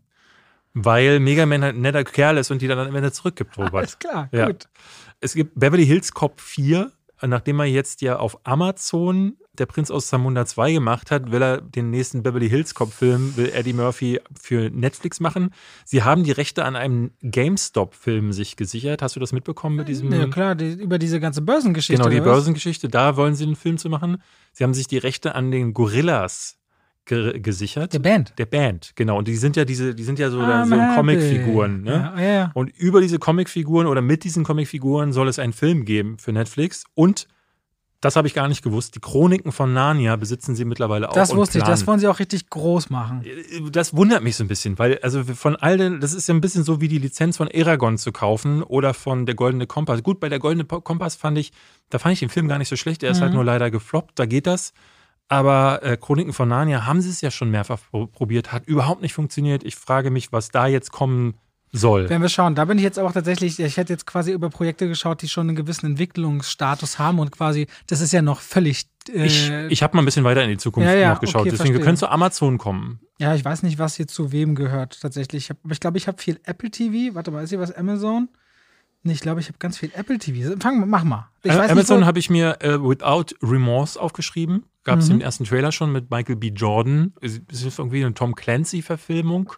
Weil Mega Man halt ein netter Kerl ist und die dann am Ende zurückgibt, Robert. Alles klar, Ja. gut. Es gibt Beverly Hills Cop 4, nachdem er jetzt ja auf Amazon Der Prinz aus Zamunda 2 gemacht hat, will er den nächsten Beverly Hills Cop Film, will Eddie Murphy für Netflix machen. Sie haben die Rechte an einem GameStop-Film sich gesichert. Hast du das mitbekommen mit diesem? Ja, klar, die, über diese ganze Börsengeschichte. Genau, die? Börsengeschichte, da wollen sie einen Film zu machen. Sie haben sich die Rechte an den Gorillas ge gesichert. Der Band. Der Band, genau. Und die sind ja diese, die sind ja so, I'm so. Comicfiguren, ne? Ja, ja. Und über diese Comicfiguren oder mit diesen Comicfiguren soll es einen Film geben für Netflix. Und das habe ich gar nicht gewusst. Die Chroniken von Narnia besitzen sie mittlerweile auch. Das wusste ich, das wollen sie auch richtig groß machen. Das wundert mich so ein bisschen, weil also von all den, das ist ja ein bisschen so wie die Lizenz von Aragon zu kaufen oder von der Goldene Kompass. Gut, bei der Goldene Kompass fand ich, da fand ich den Film gar nicht so schlecht. Er ist Mhm. halt nur leider gefloppt, da geht das. Aber äh, Chroniken von Narnia haben sie es ja schon mehrfach pro probiert, hat überhaupt nicht funktioniert. Ich frage mich, was da jetzt kommen soll. Werden wir schauen. Da bin ich jetzt aber auch tatsächlich, ich hätte jetzt quasi über Projekte geschaut, die schon einen gewissen Entwicklungsstatus haben und quasi, das ist ja noch völlig. Äh, Ich, ich habe mal ein bisschen weiter in die Zukunft Ja, ja, noch geschaut. okay, Deswegen, wir können zu Amazon kommen. ja, ich weiß nicht, was hier zu wem gehört tatsächlich. Ich hab, aber ich glaube, ich habe viel Apple TV. Warte mal, ist hier was Amazon? Nee, ich glaube, ich habe ganz viel Apple TV. Fang, mach mal. Ich Äh, weiß Amazon habe ich mir äh, Without Remorse aufgeschrieben. Gab es Mhm. im ersten Trailer schon mit Michael B. Jordan. Es ist irgendwie eine Tom Clancy-Verfilmung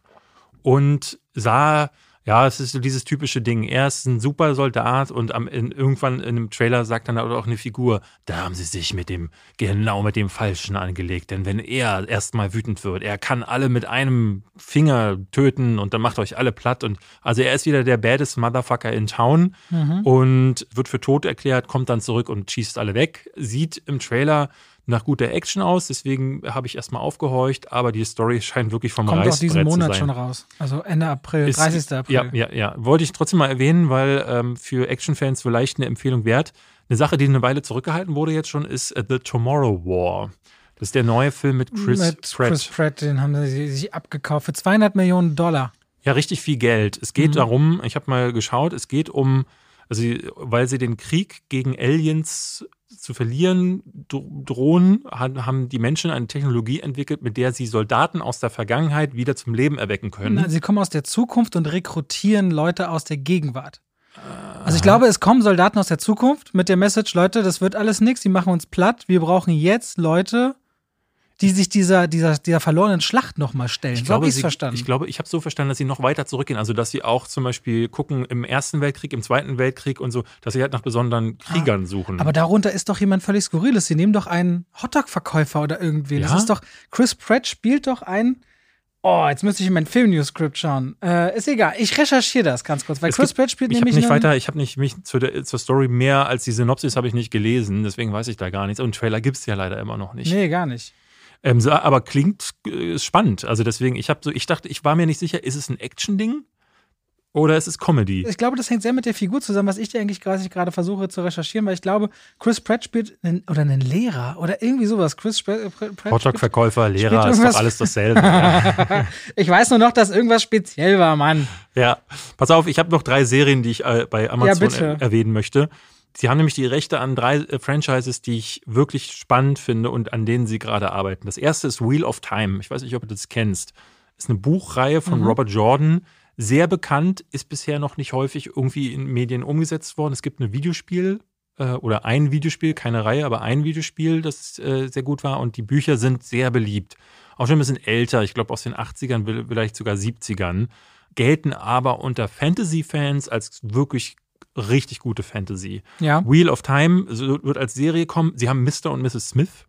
und sah, ja, es ist so dieses typische Ding. Er ist ein super Soldat und am, in, irgendwann in einem Trailer sagt dann auch eine Figur, da haben sie sich mit dem, genau mit dem Falschen angelegt. Denn wenn er erstmal wütend wird, er kann alle mit einem Finger töten und dann macht euch alle platt. Und also er ist wieder der baddest Motherfucker in Town Mhm. und wird für tot erklärt, kommt dann zurück und schießt alle weg. Sieht im Trailer nach guter Action aus, deswegen habe ich erstmal aufgehorcht, aber die Story scheint wirklich vom kommt auch Reißbrett diesen Monat zu sein. schon raus. Also Ende April, Ist- 30. April. Ja, ja, ja. Wollte ich trotzdem mal erwähnen, weil ähm, für Actionfans vielleicht eine Empfehlung wert. Eine Sache, die eine Weile zurückgehalten wurde jetzt schon, ist äh, The Tomorrow War. Das ist der neue Film mit Chris Mit Pratt. Chris Pratt, den haben sie sich abgekauft für 200 Millionen Dollar. Ja, richtig viel Geld. Es geht Mhm. darum, ich habe mal geschaut, es geht um, also weil sie den Krieg gegen Aliens zu verlieren dro- drohen, haben die Menschen eine Technologie entwickelt, mit der sie Soldaten aus der Vergangenheit wieder zum Leben erwecken können. Na, sie kommen aus der Zukunft und rekrutieren Leute aus der Gegenwart. Also ich glaube, es kommen Soldaten aus der Zukunft mit der Message, Leute, das wird alles nichts, die machen uns platt. Wir brauchen jetzt Leute, die sich dieser, dieser, dieser verlorenen Schlacht nochmal stellen. Ich so glaube, habe ich es sie, verstanden. ich glaube, ich habe so verstanden, dass sie noch weiter zurückgehen. Also, dass sie auch zum Beispiel gucken im Ersten Weltkrieg, im Zweiten Weltkrieg und so, dass sie halt nach besonderen Kriegern suchen. Ah, aber darunter ist doch jemand völlig skurriles. Sie nehmen doch einen Hotdog-Verkäufer oder irgendwen. Das Ja? ist doch, Chris Pratt spielt doch einen, Oh, jetzt müsste ich in mein Film-News-Script schauen. Äh, ist egal. Ich recherchiere das ganz kurz, weil Es Chris gibt- Pratt spielt Ich habe nämlich. nicht weiter, ich habe nicht mich zu der, zur Story mehr als die Synopsis habe ich nicht gelesen, deswegen weiß ich da gar nichts. Und Trailer gibt es ja leider immer noch nicht. Nee, gar nicht. Ähm, so, aber klingt äh, spannend. Also deswegen, ich habe so, ich dachte, ich war mir nicht sicher, ist es ein Action-Ding oder ist es Comedy? Ich glaube, das hängt sehr mit der Figur zusammen, was ich dir eigentlich gerade versuche zu recherchieren, weil ich glaube, Chris Pratt spielt einen, oder einen Lehrer oder irgendwie sowas. Chris Pratt, Pratt spielt, Hotdog-Verkäufer, Lehrer, ist doch alles dasselbe. ja. Ich weiß nur noch, dass irgendwas speziell war, Mann. ja, pass auf, ich habe noch drei Serien, die ich äh, bei Amazon bitte. er erwähnen möchte. Sie haben nämlich die Rechte an drei äh, Franchises, die ich wirklich spannend finde und an denen sie gerade arbeiten. Das erste ist Wheel of Time. Ich weiß nicht, ob du das kennst. Ist eine Buchreihe von Mhm. Robert Jordan. Sehr bekannt, ist bisher noch nicht häufig irgendwie in Medien umgesetzt worden. Es gibt ein Videospiel äh, oder ein Videospiel, keine Reihe, aber ein Videospiel, das äh, sehr gut war. Und die Bücher sind sehr beliebt. Auch schon ein bisschen älter, ich glaube aus den 80ern, will- vielleicht sogar 70ern. Gelten aber unter Fantasy-Fans als wirklich richtig gute Fantasy. Ja. Wheel of Time wird als Serie kommen. Sie haben Mr. und Mrs. Smith.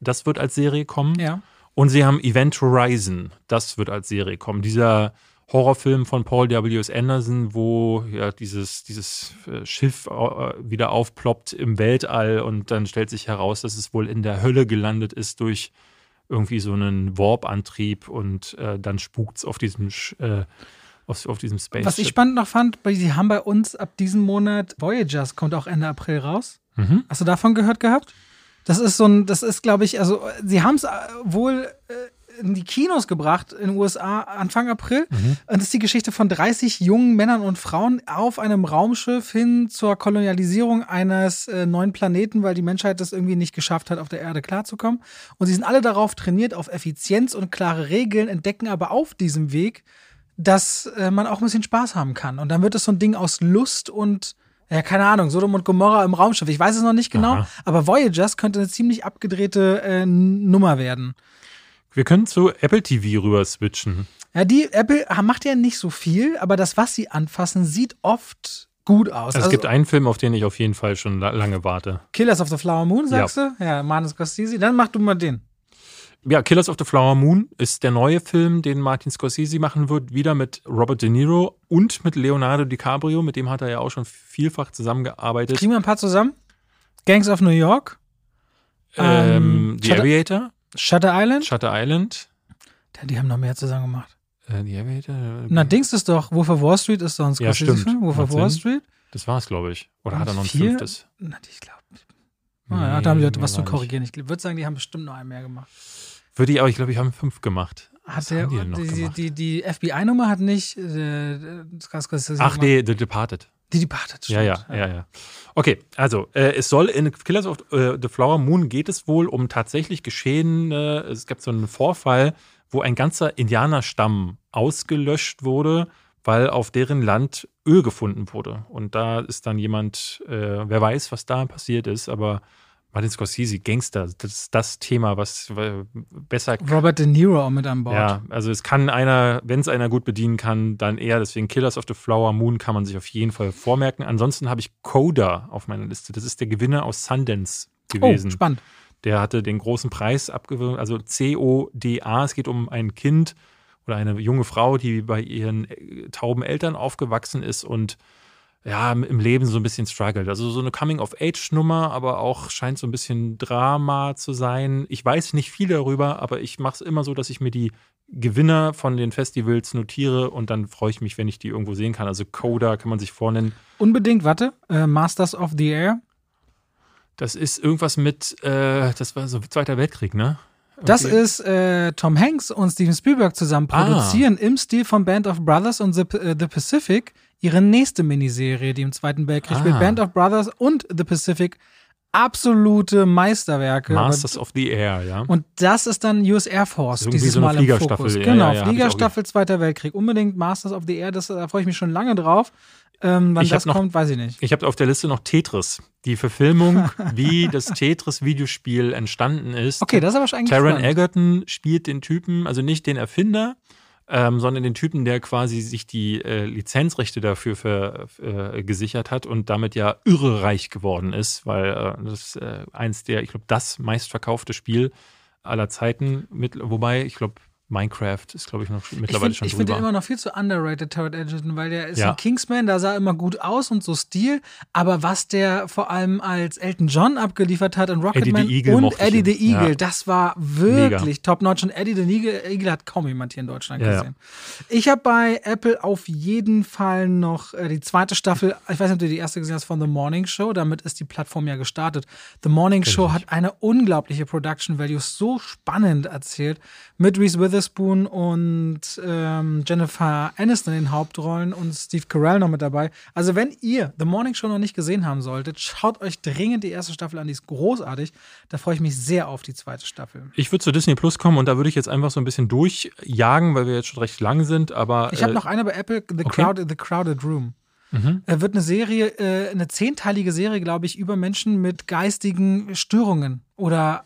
Das wird als Serie kommen. Ja. Und sie haben Event Horizon. Das wird als Serie kommen. Dieser Horrorfilm von Paul W.S. Anderson, wo ja dieses, dieses äh, Schiff äh, wieder aufploppt im Weltall und dann stellt sich heraus, dass es wohl in der Hölle gelandet ist durch irgendwie so einen Warp-Antrieb und äh, dann spukt's auf diesem Sch- äh, auf, auf diesem Space. Was ich spannend noch fand, weil sie haben bei uns ab diesem Monat Voyagers, kommt auch Ende April raus. Mhm. Hast du davon gehört gehabt? Das ist so ein, das ist, glaube ich, also sie haben es wohl äh, in die Kinos gebracht in den USA Anfang April. Mhm. Und das ist die Geschichte von 30 jungen Männern und Frauen auf einem Raumschiff hin zur Kolonialisierung eines äh, neuen Planeten, weil die Menschheit das irgendwie nicht geschafft hat, auf der Erde klarzukommen. Und sie sind alle darauf trainiert, auf Effizienz und klare Regeln, entdecken aber auf diesem Weg, dass äh, man auch ein bisschen Spaß haben kann. Und dann wird es so ein Ding aus Lust und ja, keine Ahnung, Sodom und Gomorra im Raumschiff. Ich weiß es noch nicht genau, Aha. aber Voyagers könnte eine ziemlich abgedrehte äh, Nummer werden. Wir können zu Apple TV rüber switchen. Ja, die Apple macht ja nicht so viel, aber das, was sie anfassen, sieht oft gut aus. Also es gibt einen Film, auf den ich auf jeden Fall schon la- lange warte. Killers of the Flower Moon, sagst du? Ja, Martin Scorsese. Dann mach du mal den. Ja, Killers of the Flower Moon ist der neue Film, den Martin Scorsese machen wird, wieder mit Robert De Niro und mit Leonardo DiCaprio. Mit dem hat er ja auch schon vielfach zusammengearbeitet. Kriegen wir ein paar zusammen? Gangs of New York, Ähm, Ähm, The Shutter- Aviator, Shutter Island. Shutter Island. Ja, die haben noch mehr zusammen gemacht. Äh, The Aviator. Na, Dings ist doch, Wolf of Wall Street ist doch ein Ja. Scorsese-Film. Wolf of Wall. Street. Das war es, glaube ich. Oder hat er noch ein Vier? fünftes? Na, ich glaube. Ah, ja, da haben die Leute was zu korrigieren. Ich würde sagen, die haben bestimmt noch einen mehr gemacht. Würde ich, aber ich glaube, ich habe fünf gemacht. Hat der, die gemacht? die, die FBI-Nummer hat nicht äh, Scorsese Ach gemacht. nee, The Departed. Die Departed. Ja, ja, stimmt. ja, ja. Okay, also äh, es soll in Killers of äh, the Flower Moon geht es wohl um tatsächlich geschehene, es gab so einen Vorfall, wo ein ganzer Indianerstamm ausgelöscht wurde, weil auf deren Land Öl gefunden wurde. Und da ist dann jemand, äh, wer weiß, was da passiert ist, aber Martin Scorsese, Gangster, das ist das Thema, was besser Robert De Niro auch mit an Bord. ja, also es kann einer, wenn es einer gut bedienen kann, dann eher. Deswegen Killers of the Flower Moon kann man sich auf jeden Fall vormerken. Ansonsten habe ich Coda auf meiner Liste. Das ist der Gewinner aus Sundance oh, gewesen. spannend. der hatte den großen Preis abgewürgt, also C-O-D-A. Es geht um ein Kind oder eine junge Frau, die bei ihren äh, tauben Eltern aufgewachsen ist und ja, im Leben so ein bisschen struggelt. Also so eine Coming-of-Age-Nummer, aber auch scheint so ein bisschen Drama zu sein. Ich weiß nicht viel darüber, aber ich mache es immer so, dass ich mir die Gewinner von den Festivals notiere und dann freue ich mich, wenn ich die irgendwo sehen kann. Also Coda kann man sich vornennen. Unbedingt, warte. Äh, Masters of the Air. Das ist irgendwas mit, äh, das war so Zweiter Weltkrieg, ne? Das Irgendwie- ist äh, Tom Hanks und Steven Spielberg zusammen Ah. produzieren im Stil von Band of Brothers und The, äh, The Pacific ihre nächste Miniserie, die im Zweiten Weltkrieg Ah. spielt. Band of Brothers und The Pacific absolute Meisterwerke. Masters of the Air, ja. Und das ist dann US Air Force, Das ist dieses so eine Mal im Fliegerstaffel. Fokus. Ja, genau, ja, ja, Fliegerstaffel Zweiter Weltkrieg. Unbedingt Masters of the Air, das, da freue ich mich schon lange drauf. Ähm, wann Ich das noch- kommt, weiß ich nicht. Ich habe auf der Liste noch Tetris. Die Verfilmung, wie das Tetris-Videospiel entstanden ist. Okay, das ist aber schon eigentlich Taron. Egerton spielt den Typen, also nicht den Erfinder, ähm, sondern den Typen, der quasi sich die äh, Lizenzrechte dafür für, äh, gesichert hat und damit ja irre reich geworden ist, weil äh, das ist äh, eins der, ich glaube, das meistverkaufte Spiel aller Zeiten, mit, wobei, ich glaube, Minecraft ist, glaube ich, noch mittlerweile ich find, schon Ich finde drüber. den immer noch viel zu underrated, Taron Egerton, weil der ist Ja. ein Kingsman, da sah er immer gut aus und so Stil, aber was der vor allem als Elton John abgeliefert hat in Rocketman the Eagle und ich Eddie the. Eagle, Ja. das war wirklich top-notch und Eddie the Eagle, Eagle hat kaum jemand hier in Deutschland Ja, gesehen. Ich habe bei Apple auf jeden Fall noch äh, die zweite Staffel, ich weiß nicht, ob du die erste gesehen hast, von The Morning Show, damit ist die Plattform ja gestartet. The Morning Show ich hat eine unglaubliche Production Value, so spannend erzählt, mit Reese Witherspoon und ähm, Jennifer Aniston in den Hauptrollen und Steve Carell noch mit dabei. Also wenn ihr The Morning Show noch nicht gesehen haben solltet, schaut euch dringend die erste Staffel an, die ist großartig. Da freue ich mich sehr auf die zweite Staffel. Ich würde zu Disney Plus kommen und da würde ich jetzt einfach so ein bisschen durchjagen, weil wir jetzt schon recht lang sind, aber. Ich habe äh, noch eine bei Apple, The, okay. Crowded, The Crowded Room. Mhm. Er wird eine Serie, äh, eine zehnteilige Serie, glaube ich, über Menschen mit geistigen Störungen oder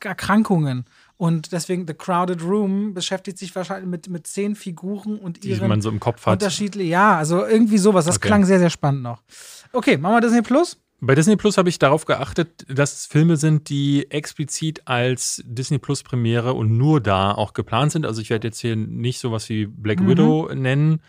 Erkrankungen. Und deswegen The Crowded Room beschäftigt sich wahrscheinlich mit, mit zehn Figuren und die ihren man so im Kopf hat. unterschiedlichen. Ja, also irgendwie sowas. Das Okay. klang sehr, sehr spannend noch. Okay, machen wir Disney Plus. Bei Disney Plus habe ich darauf geachtet, dass es Filme sind, die explizit als Disney Plus Premiere und nur da auch geplant sind. Also ich werde jetzt hier nicht sowas wie Black Mhm. Widow nennen.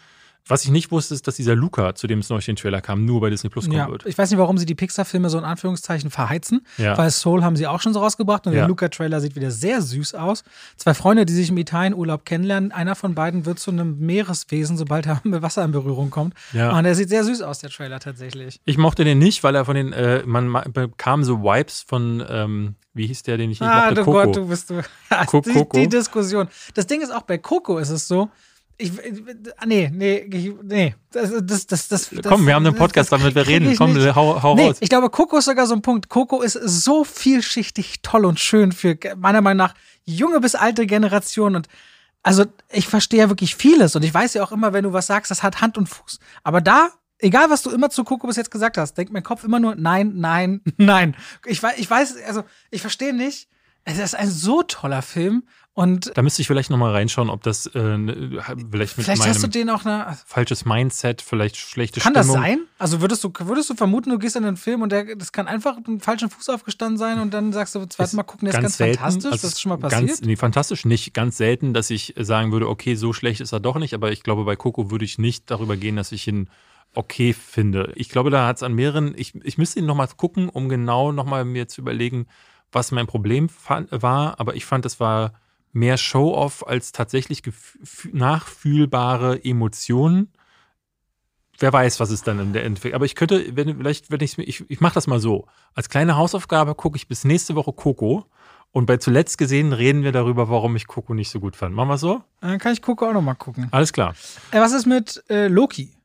Was ich nicht wusste, ist, dass dieser Luca, zu dem es neulich den Trailer kam, nur bei Disney Plus kommen Ja, wird. ich weiß nicht, warum sie die Pixar-Filme so in Anführungszeichen verheizen, Ja. weil Soul haben sie auch schon so rausgebracht und Ja. der Luca-Trailer sieht wieder sehr süß aus. Zwei Freunde, die sich im Italienurlaub kennenlernen, einer von beiden wird zu einem Meereswesen, sobald er mit Wasser in Berührung kommt. Ja. Und der sieht sehr süß aus, der Trailer tatsächlich. Ich mochte den nicht, weil er von den, äh, man ma- bekam so Vibes von, ähm, wie hieß der, den ich nicht Ah, mochte? du Coco. Gott, du bist du. Die, Coco. die Diskussion. Das Ding ist auch bei Coco ist es so. Ich, ah, nee, nee, ich- nee. Das, das, das, das, Komm, wir haben einen Podcast, das damit wir reden. ich Komm, nicht. hau, hau Nee, raus. ich glaube, Coco ist sogar so ein Punkt. Coco ist so vielschichtig toll und schön für meiner Meinung nach junge bis alte Generationen. Und also ich verstehe ja wirklich vieles. Und ich weiß ja auch immer, wenn du was sagst, das hat Hand und Fuß. Aber da, egal was du immer zu Coco bis jetzt gesagt hast, denkt mein Kopf immer nur, nein, nein, nein. Ich, wei- ich weiß, also ich verstehe nicht. Es ist ein so toller Film. Und Da müsste ich vielleicht nochmal reinschauen, ob das äh, ne- vielleicht mit vielleicht hast du den auch eine. falsches Mindset, vielleicht schlechte Kann Stimmung. das sein? Also würdest du, würdest du vermuten, du gehst in einen Film und der, das kann einfach einen falschen Fuß aufgestanden sein und dann sagst du, zweites Mal gucken, der ist ganz selten, fantastisch. also das ist schon mal passiert. Ganz, nee, fantastisch nicht. Ganz selten, dass ich sagen würde, okay, so schlecht ist er doch nicht. Aber ich glaube, bei Coco würde ich nicht darüber gehen, dass ich ihn okay finde. Ich glaube, da hat es an mehreren, ich, ich müsste ihn nochmal gucken, um genau nochmal mir zu überlegen, was mein Problem war. Aber ich fand, es war mehr Show-off als tatsächlich nachfühlbare Emotionen. Wer weiß, was es dann in der Endeffekt. Aber ich könnte, wenn, vielleicht, wenn mir, ich, ich mache das mal so. Als kleine Hausaufgabe gucke ich bis nächste Woche Coco. Und bei zuletzt gesehen reden wir darüber, warum ich Coco nicht so gut fand. Machen wir so? Dann kann ich Coco auch noch mal gucken. Alles klar. Äh, was ist mit äh, Loki?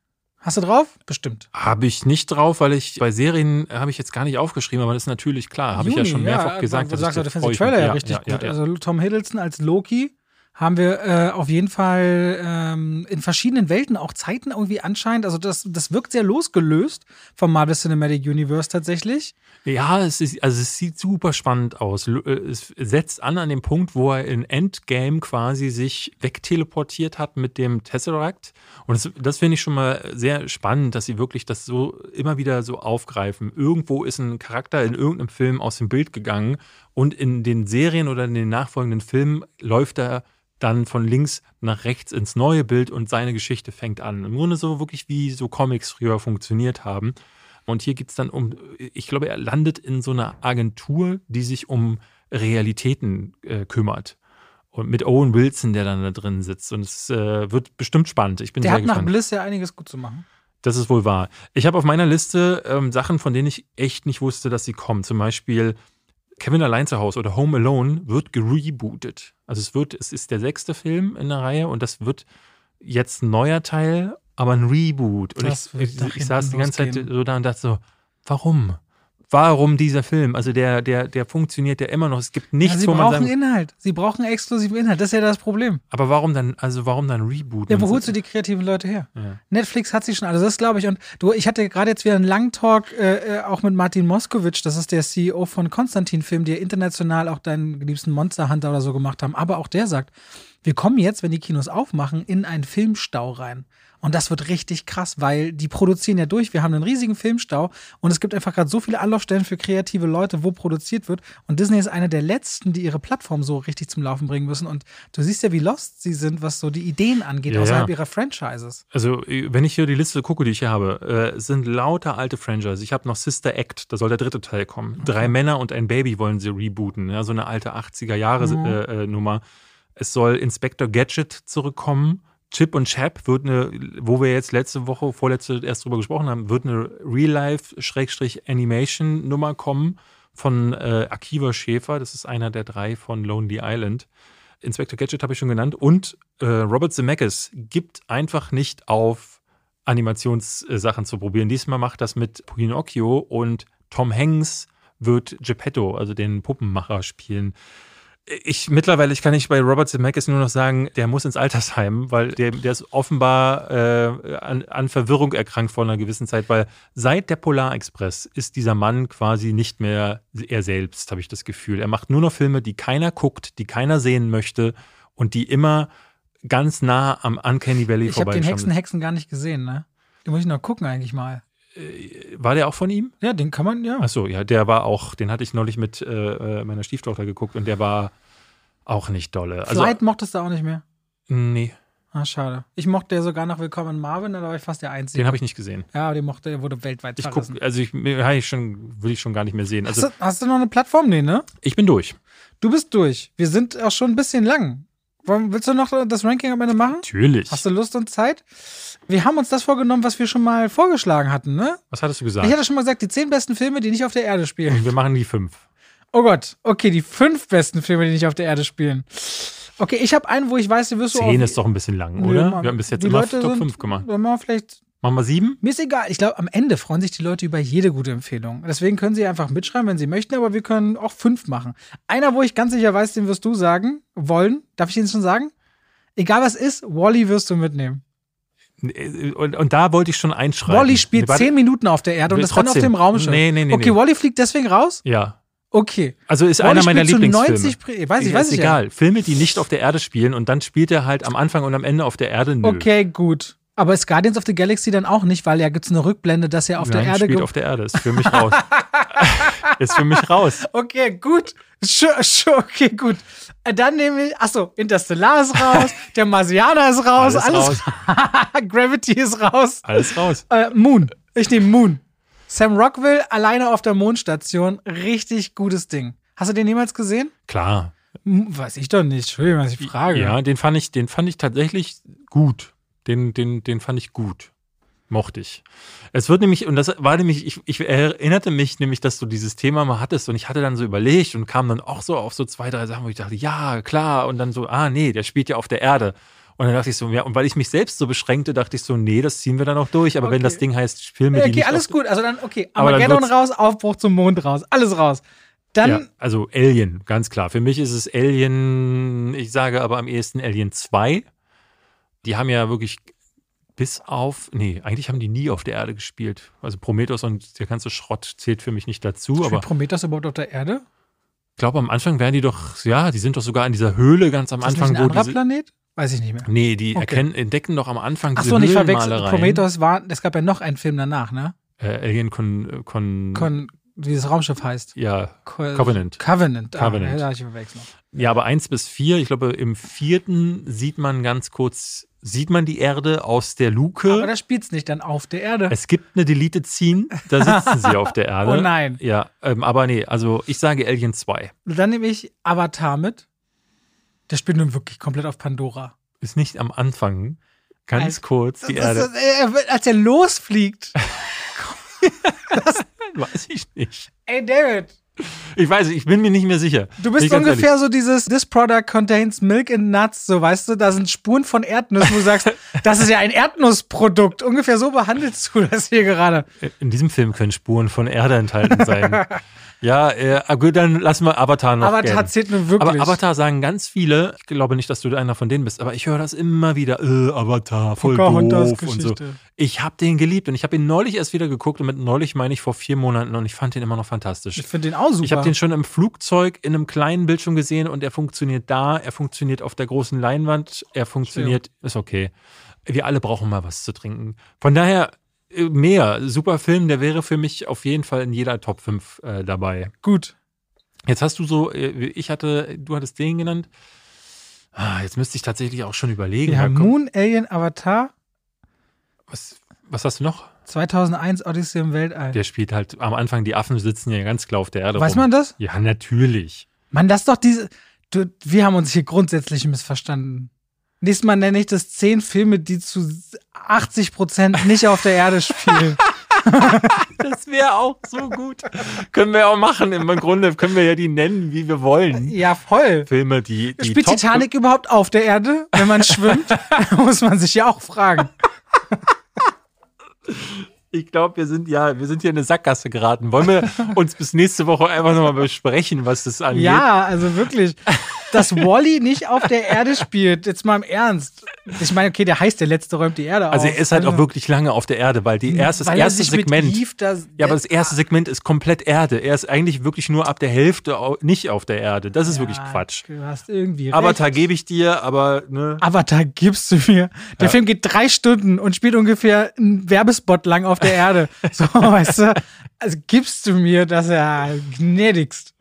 Hast du drauf? Bestimmt. Habe ich nicht drauf, weil ich bei Serien äh, habe ich jetzt gar nicht aufgeschrieben, aber das ist natürlich klar. Habe ich ja schon mehrfach gesagt. Du sagst, du findest den Trailer ja richtig ja, gut. Ja, ja. Also Tom Hiddleston als Loki haben wir äh, auf jeden Fall ähm, in verschiedenen Welten auch Zeiten irgendwie anscheinend. Also das, das wirkt sehr losgelöst vom Marvel Cinematic Universe tatsächlich. Ja, es ist, also es sieht super spannend aus. Äh, Es setzt an an dem Punkt, wo er in Endgame quasi sich wegteleportiert hat mit dem Tesseract. Und das, das finde ich schon mal sehr spannend, dass sie wirklich das so immer wieder so aufgreifen. Irgendwo ist ein Charakter in irgendeinem Film aus dem Bild gegangen und in den Serien oder in den nachfolgenden Filmen läuft er dann von links nach rechts ins neue Bild und seine Geschichte fängt an. Im Grunde so wirklich wie so Comics früher funktioniert haben. Und hier geht es dann um, ich glaube, er landet in so einer Agentur, die sich um Realitäten äh, kümmert. Und mit Owen Wilson, der dann da drin sitzt. Und es äh, wird bestimmt spannend. Ich bin Der sehr hat nach gespannt. Bliss ja einiges gut zu machen. Das ist wohl wahr. Ich habe auf meiner Liste ähm, Sachen, von denen ich echt nicht wusste, dass sie kommen. Zum Beispiel Kevin allein zu Hause oder Home Alone wird gerebootet. Also es wird, es ist der sechste Film in der Reihe und das wird jetzt ein neuer Teil, aber ein Reboot. Und Das ich, ich, ich saß die ganze Zeit so da und dachte so, warum? Warum dieser Film? Also der, der, der funktioniert ja immer noch. Es gibt nichts, ja, sie wo man brauchen sagen, Inhalt. Sie brauchen exklusiven Inhalt. Das ist ja das Problem. aber warum dann, also warum dann Reboot? Ja, wo holst du die kreativen Leute her? Ja. Netflix hat sie schon, also das glaube ich. Und du, ich hatte gerade jetzt wieder einen langen Talk äh, äh, auch mit Martin Moskowitsch, das ist der CEO von Konstantin Film, die ja international auch deinen liebsten Monster Hunter oder so gemacht haben. Aber auch der sagt, wir kommen jetzt, wenn die Kinos aufmachen, in einen Filmstau rein. Und das wird richtig krass, weil die produzieren ja durch. Wir haben einen riesigen Filmstau und es gibt einfach gerade so viele Anlaufstellen für kreative Leute, wo produziert wird. Und Disney ist einer der letzten, die ihre Plattform so richtig zum Laufen bringen müssen. Und du siehst ja, wie lost sie sind, was so die Ideen angeht, Ja, außerhalb ja. ihrer Franchises. Also, wenn ich hier die Liste gucke, die ich hier habe, äh, sind lauter alte Franchise. Ich habe noch Sister Act, da soll der dritte Teil kommen. Drei Männer und ein Baby wollen sie rebooten, ja, so eine alte 80er-Jahre-Nummer. Äh, äh, Nummer. es soll Inspector Gadget zurückkommen. Chip und Chap wird eine, wo wir jetzt letzte Woche, vorletzte erst drüber gesprochen haben, wird eine Real-Life-Animation-Nummer kommen von äh, Akiva Schäfer. Das ist einer der drei von Lonely Island. Inspector Gadget habe ich schon genannt. Und äh, Robert Zemeckis gibt einfach nicht auf, Animationssachen zu probieren. Diesmal macht das mit Pinocchio und Tom Hanks wird Geppetto, also den Puppenmacher, spielen. Ich mittlerweile, ich kann nicht bei Robert Zemeckis nur noch sagen, der muss ins Altersheim, weil der, der ist offenbar äh, an, an Verwirrung erkrankt vor einer gewissen Zeit, weil seit der Polarexpress ist dieser Mann quasi nicht mehr er selbst, habe ich das Gefühl. Er macht nur noch Filme, die keiner guckt, die keiner sehen möchte und die immer ganz nah am Uncanny Valley Ich habe den. Hexen Hexen gar nicht gesehen, ne? Den muss ich noch gucken eigentlich mal. War der auch von ihm? Ja, den kann man, ja. Achso, ja, der war auch, den hatte ich neulich mit äh, äh, meiner Stieftochter geguckt und der war auch nicht dolle. Also, Flight mochtest du auch nicht mehr. nee, Ah, schade. Ich mochte ja sogar noch Willkommen in Marvin, da war ich fast der Einzige. den habe ich nicht gesehen. Ja, den mochte, der wurde weltweit Ich verrissen. guck, also ich, ich schon, will ich schon gar nicht mehr sehen. Also Hast, du, hast du noch eine Plattform? Nee, ne? ich bin durch. Du bist durch. Wir sind auch schon ein bisschen lang. Willst du noch das Ranking am Ende machen? Natürlich. Hast du Lust und Zeit? Wir haben uns das vorgenommen, was wir schon mal vorgeschlagen hatten, ne? Was hattest du gesagt? Ich hatte schon mal gesagt, die zehn besten Filme, die nicht auf der Erde spielen. wir machen die fünf. Oh Gott, okay, die fünf besten Filme, die nicht auf der Erde spielen. Okay, ich habe einen, wo ich weiß, den wirst du Zehn auf- ist doch ein bisschen lang, oder? Mann. Wir haben bis jetzt Die immer Leute Top sind- 5 gemacht. Dann machen wir vielleicht Machen wir sieben? Mir ist egal. Ich glaube, am Ende freuen sich die Leute über jede gute Empfehlung. Deswegen können sie einfach mitschreiben, wenn sie möchten, aber wir können auch fünf machen. Einer, wo ich ganz sicher weiß, den wirst du sagen wollen. Darf ich den schon sagen? Egal was ist, Wally wirst du mitnehmen. Und, und da wollte ich schon einschreiben. Wally spielt Nee, zehn Minuten auf der Erde und ist dann auf trotzdem. dem Raumschiff. Nee, nee, nee, Okay, nee. Wally fliegt deswegen raus? Ja. Okay. Also ist Wally einer meiner Lieblingsfilme. 90 Pri- weiß ich, Ja, weiß ist ich ja. egal. Filme, die nicht auf der Erde spielen und dann spielt er halt am Anfang und am Ende auf der Erde. Nö. Okay, gut. Aber ist Guardians of the Galaxy dann auch nicht, weil ja gibt es eine Rückblende, dass er auf Nein, der Erde spielt auf der Erde. Ist für mich raus. ist für mich raus. Okay, gut. Sure, sure, okay, gut. Äh, Dann nehme ich, achso, Interstellar ist raus, der Marsianer ist raus, alles, Gravity ist raus. Alles raus. Äh, Moon. Ich nehme Moon. Sam Rockwell alleine auf der Mondstation. Richtig gutes Ding. Hast du den jemals gesehen? Klar. Weiß ich doch nicht. Entschuldigung, was ich frage. Ja, den fand ich, den fand ich tatsächlich gut. Den, den, den fand ich gut. Mochte ich. Es wird nämlich, und das war nämlich, ich, ich erinnerte mich nämlich, dass du dieses Thema mal hattest und ich hatte dann so überlegt und kam dann auch so auf so zwei, drei Sachen, wo ich dachte, ja, klar, und dann so, ah, nee, der spielt ja auf der Erde. Und dann dachte ich so, ja, und weil ich mich selbst so beschränkte, dachte ich so, nee, das ziehen wir dann auch durch. Aber wenn Okay. das Ding heißt Filme, die Okay, alles gut. Also dann, okay, Armageddon raus, Aufbruch zum Mond raus. Alles raus. Dann, Ja, also Alien, ganz klar. Für mich ist es Alien, ich sage aber am ehesten Alien 2. Die haben ja wirklich bis auf, nee, eigentlich haben die nie auf der Erde gespielt. Also Prometheus und der ganze Schrott zählt für mich nicht dazu, spielt aber Prometheus überhaupt auf der Erde? ich glaube am Anfang wären die doch, ja, die sind doch sogar in dieser Höhle ganz am Ist das Anfang, nicht ein anderer Planet? Weiß ich nicht mehr. nee, die Okay. erkennen, entdecken doch am Anfang Ach diese so, nicht verwechseln. Prometheus war, es gab ja noch einen Film danach, ne? Äh, Alien Con, Con, Con, wie das Raumschiff heißt. ja, Co Covenant. Covenant. Covenant. Ah, ja, ich verwechselt. Ja, aber eins bis vier, ich glaube, im vierten sieht man ganz kurz, sieht man die Erde aus der Luke. Aber da spielt's nicht dann auf der Erde. es gibt eine Deleted Scene, da sitzen sie auf der Erde. Oh nein. Ja, ähm, aber nee, also ich sage Alien 2. Dann nehme ich Avatar mit. Der spielt nun wirklich komplett auf Pandora. Ist nicht am Anfang, ganz Als- kurz, die Das Erde. er wird- als er losfliegt. Weiß ich nicht. Ey, David, Ich weiß, ich bin mir nicht mehr sicher. du bist ungefähr so dieses This product contains milk and nuts, so weißt du, da sind Spuren von Erdnüssen, wo du sagst, das ist ja ein Erdnussprodukt. Ungefähr so behandelst du das hier gerade. ehrlich. In diesem Film können Spuren von Erde enthalten sein. ja, äh, ah, gut, dann lassen wir Avatar noch Aber gelten. tatsächlich nur wirklich. Aber Avatar sagen ganz viele, ich glaube nicht, dass du einer von denen bist, aber ich höre das immer wieder, äh, Avatar, voll doof und so. Ich habe den geliebt und ich habe ihn neulich erst wieder geguckt und mit neulich meine ich vor vier Monaten und ich fand den immer noch fantastisch. ich finde den auch super. Ich habe den schon im Flugzeug in einem kleinen Bildschirm gesehen und er funktioniert da, er funktioniert auf der großen Leinwand, er funktioniert, ist okay. wir alle brauchen mal was zu trinken. Von daher mehr. Super Film, der wäre für mich auf jeden Fall in jeder Top 5 äh, dabei. Gut. Jetzt hast du so, äh, ich hatte, du hattest den genannt. Ah, jetzt müsste ich tatsächlich auch schon überlegen. Komm, Moon, Alien, Avatar, was, was hast du noch? 2001 Odyssey im Weltall. Der spielt halt am Anfang, die Affen sitzen ja ganz klar auf der Erde. Weiß rum. man das? Ja, natürlich. Mann, das ist doch diese. Du, wir haben uns hier grundsätzlich missverstanden. Nächstes Mal nenne ich das zehn Filme, die zu 80 Prozent nicht auf der Erde spielen. Das wäre auch so gut. können wir auch machen. Im Grunde können wir ja die nennen, wie wir wollen. ja, voll. Filme, die. die Spielt Titanic überhaupt auf der Erde, wenn man schwimmt? Muss man sich ja auch fragen. Ich glaube, wir sind ja, wir sind hier in eine Sackgasse geraten. Wollen wir uns bis nächste Woche einfach nochmal besprechen, was das angeht? Ja, also wirklich. Dass Wally nicht auf der Erde spielt, jetzt mal im Ernst. Ich meine, okay, der heißt der Letzte räumt die Erde Also auf. er ist halt auch wirklich lange auf der Erde, weil die erste, das Weil er erste Segment. Eve da- ja, aber das erste Segment ist komplett Erde. Er ist eigentlich wirklich nur ab der Hälfte nicht auf der Erde. Das ist wirklich Ja, Quatsch. Du hast irgendwie. Avatar gebe ich dir, aber ne. Avatar gibst du mir. Der Ja. Film geht drei Stunden und spielt ungefähr einen Werbespot lang auf der Erde. So, weißt du? Also gibst du mir das ja gnädigst.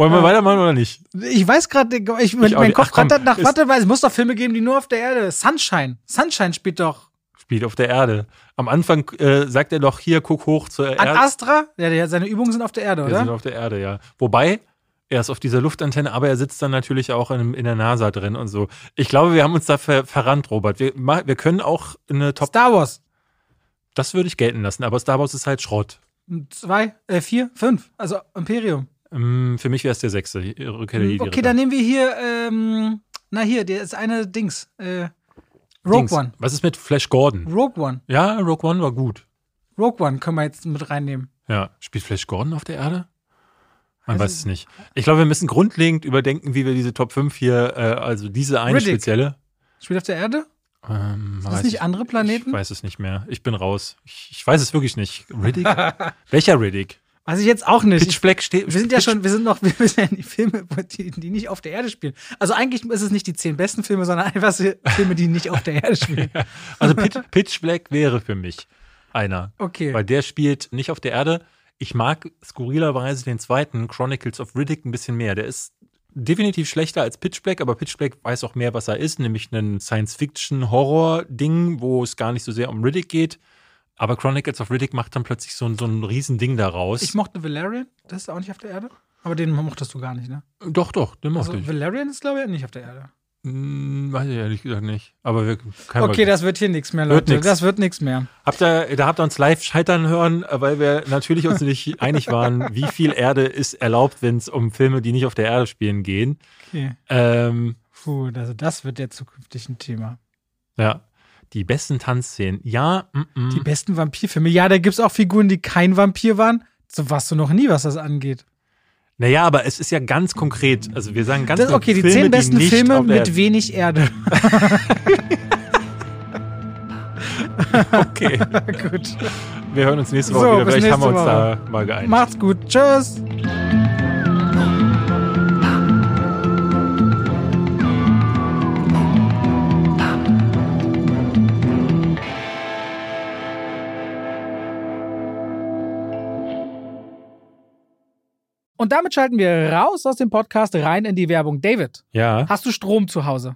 Wollen wir weitermachen oder nicht? Ich weiß gerade, ich, Ich mein. Kopf rattert nach, warte, weil es muss doch Filme geben, die nur auf der Erde. Sunshine. Sunshine spielt doch. Spielt auf der Erde. Am Anfang äh, sagt er doch hier, guck hoch zur Ad Erde. Astra? Ja, seine Übungen sind auf der Erde, Wir sind oder? auf der Erde, ja. Wobei, er ist auf dieser Luftantenne, aber er sitzt dann natürlich auch in, in der NASA drin und so. Ich glaube, wir haben uns da ver, verrannt, Robert. Wir, wir können auch eine Top. Star Wars. Das würde ich gelten lassen, aber Star Wars ist halt Schrott. Zwei, äh, vier, fünf. Also Imperium. Ähm, für mich wäre es der sechste. Rückkehr der Jedi Okay, dann nehmen wir hier, ähm, na hier, der ist eine Dings. Äh, Rogue Dings. One. Was ist mit Flash Gordon? Rogue One. Ja, Rogue One war gut. Rogue One können wir jetzt mit reinnehmen. Ja. Spielt Flash Gordon auf der Erde? Man Weiß weiß es nicht. Ich glaube, wir müssen grundlegend überdenken, wie wir diese Top 5 hier, äh, also diese eine Riddick. spezielle. Spielt auf der Erde? Ähm, weiß das nicht ich- andere Planeten? Ich weiß es nicht mehr. Ich bin raus. Ich, ich weiß es wirklich nicht. Riddick? Welcher Riddick? Weiß ich jetzt auch nicht. Pitch Black steht. wir sind ja schon, wir sind noch, wir sind ja die Filme, die, die nicht auf der Erde spielen. Also eigentlich ist es nicht die zehn besten Filme, sondern einfach Filme, die nicht auf der Erde spielen. Also Pitch, Pitch Black wäre für mich einer. Okay. Weil der spielt nicht auf der Erde. Ich mag skurrilerweise den zweiten, Chronicles of Riddick, ein bisschen mehr. Der ist definitiv schlechter als Pitch Black, aber Pitch Black weiß auch mehr, was er ist, nämlich ein Science-Fiction-Horror-Ding, wo es gar nicht so sehr um Riddick geht. Aber Chronicles of Riddick macht dann plötzlich so, ein- so ein Riesending daraus. Ich mochte Valerian, das ist auch nicht auf der Erde. Aber den mochtest du gar nicht, ne? doch, doch, den mochte Also ich. Valerian ist, glaube ich, nicht auf der Erde. Hm, weiß ich ehrlich gesagt nicht. Aber wir können Okay, das wird hier nichts mehr, Wird Leute. nix. Das wird nichts mehr. Habt ihr, da habt ihr uns live scheitern hören, weil wir natürlich uns nicht einig waren, wie viel Erde ist erlaubt, wenn es um Filme, die nicht auf der Erde spielen, gehen. Okay. Ähm, Puh, also das wird ja zukünftig ein Thema. ja. Die besten Tanzszenen. Ja, mm, mm. Die besten Vampirfilme. Ja, da gibt es auch Figuren, die kein Vampir waren. So warst du noch nie, was das angeht. naja, aber es ist ja ganz konkret. Also wir sagen ganz Das, okay, die Filme, zehn besten nicht Filme mit wenig Erde. Okay, Gut. wir hören uns nächste Woche So, wieder. Vielleicht haben wir uns da mal geeinigt. Macht's gut. Tschüss. Und damit schalten wir raus aus dem Podcast rein in die Werbung. David, Ja, hast du Strom zu Hause?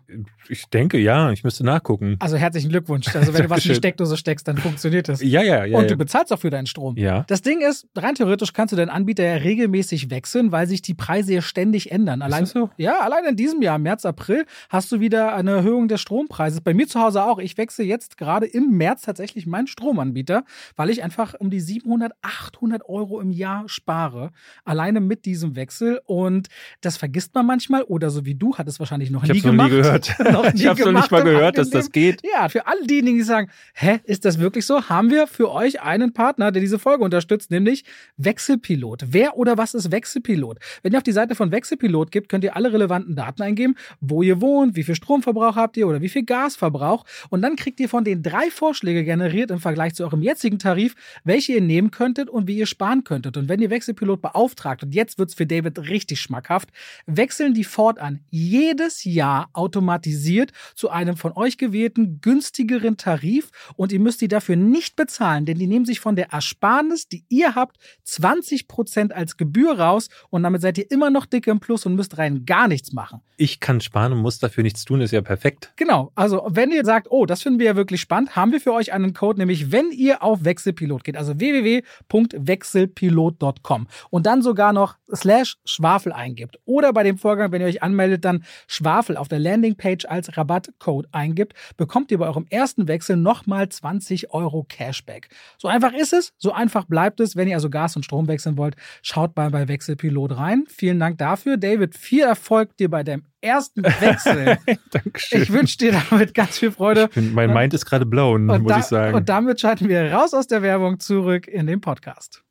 ich denke, ja. Ich müsste nachgucken. Also herzlichen Glückwunsch. Also wenn du was in die. Steckdose steckst, dann funktioniert das. Ja, ja, ja. Und ja. du bezahlst auch für deinen Strom. ja. Das Ding ist, rein theoretisch kannst du deinen Anbieter ja regelmäßig wechseln, weil sich die Preise ja ständig ändern. Allein, das so? Ja, allein in diesem Jahr, März, April, hast du wieder eine Erhöhung des Strompreises. Bei mir zu Hause auch. Ich wechsle jetzt gerade im März tatsächlich meinen Stromanbieter, weil ich einfach um die 700, 800 Euro im Jahr spare. Alleine mit diesem Wechsel. Und das vergisst man manchmal. Oder so wie du, hat es wahrscheinlich noch Ich nie gemacht. nie gehört. Noch nie ich hab's noch nicht mal gehört, dass das geht. Ja, für alle diejenigen, die sagen, hä, ist das wirklich so? Haben wir für euch einen Partner, der diese Folge unterstützt, nämlich Wechselpilot. Wer oder was ist Wechselpilot? Wenn ihr auf die Seite von Wechselpilot gibt, könnt ihr alle relevanten Daten eingeben, wo ihr wohnt, wie viel Stromverbrauch habt ihr oder wie viel Gasverbrauch. Und dann kriegt ihr von den drei Vorschläge generiert im Vergleich zu eurem jetzigen Tarif, welche ihr nehmen könntet und wie ihr sparen könntet. Und wenn ihr Wechselpilot beauftragt und jetzt jetzt wird's für David richtig schmackhaft, wechseln die fortan jedes Jahr automatisiert zu einem von euch gewählten günstigeren Tarif und ihr müsst die dafür nicht bezahlen, denn die nehmen sich von der Ersparnis, die ihr habt, 20% als Gebühr raus und damit seid ihr immer noch dick im Plus und müsst rein gar nichts machen. Ich kann sparen und muss dafür nichts tun, ist ja perfekt. Genau, also wenn ihr sagt, oh, das finden wir ja wirklich spannend, haben wir für euch einen Code, nämlich wenn ihr auf Wechselpilot geht, also www.wechselpilot.com und dann sogar noch slash Schwafel eingibt oder bei dem Vorgang, wenn ihr euch anmeldet, dann Schwafel auf der Landingpage als Rabattcode eingibt, bekommt ihr bei eurem ersten Wechsel nochmal 20 Euro Cashback. So einfach ist es, so einfach bleibt es. Wenn ihr also Gas und Strom wechseln wollt, schaut mal bei Wechselpilot rein. Vielen Dank dafür. David, viel Erfolg dir bei deinem ersten Wechsel. Dankeschön. Ich wünsche dir damit ganz viel Freude. Bin, mein Mind ist gerade blown, muss da, ich sagen. Und damit schalten wir raus aus der Werbung zurück in den Podcast.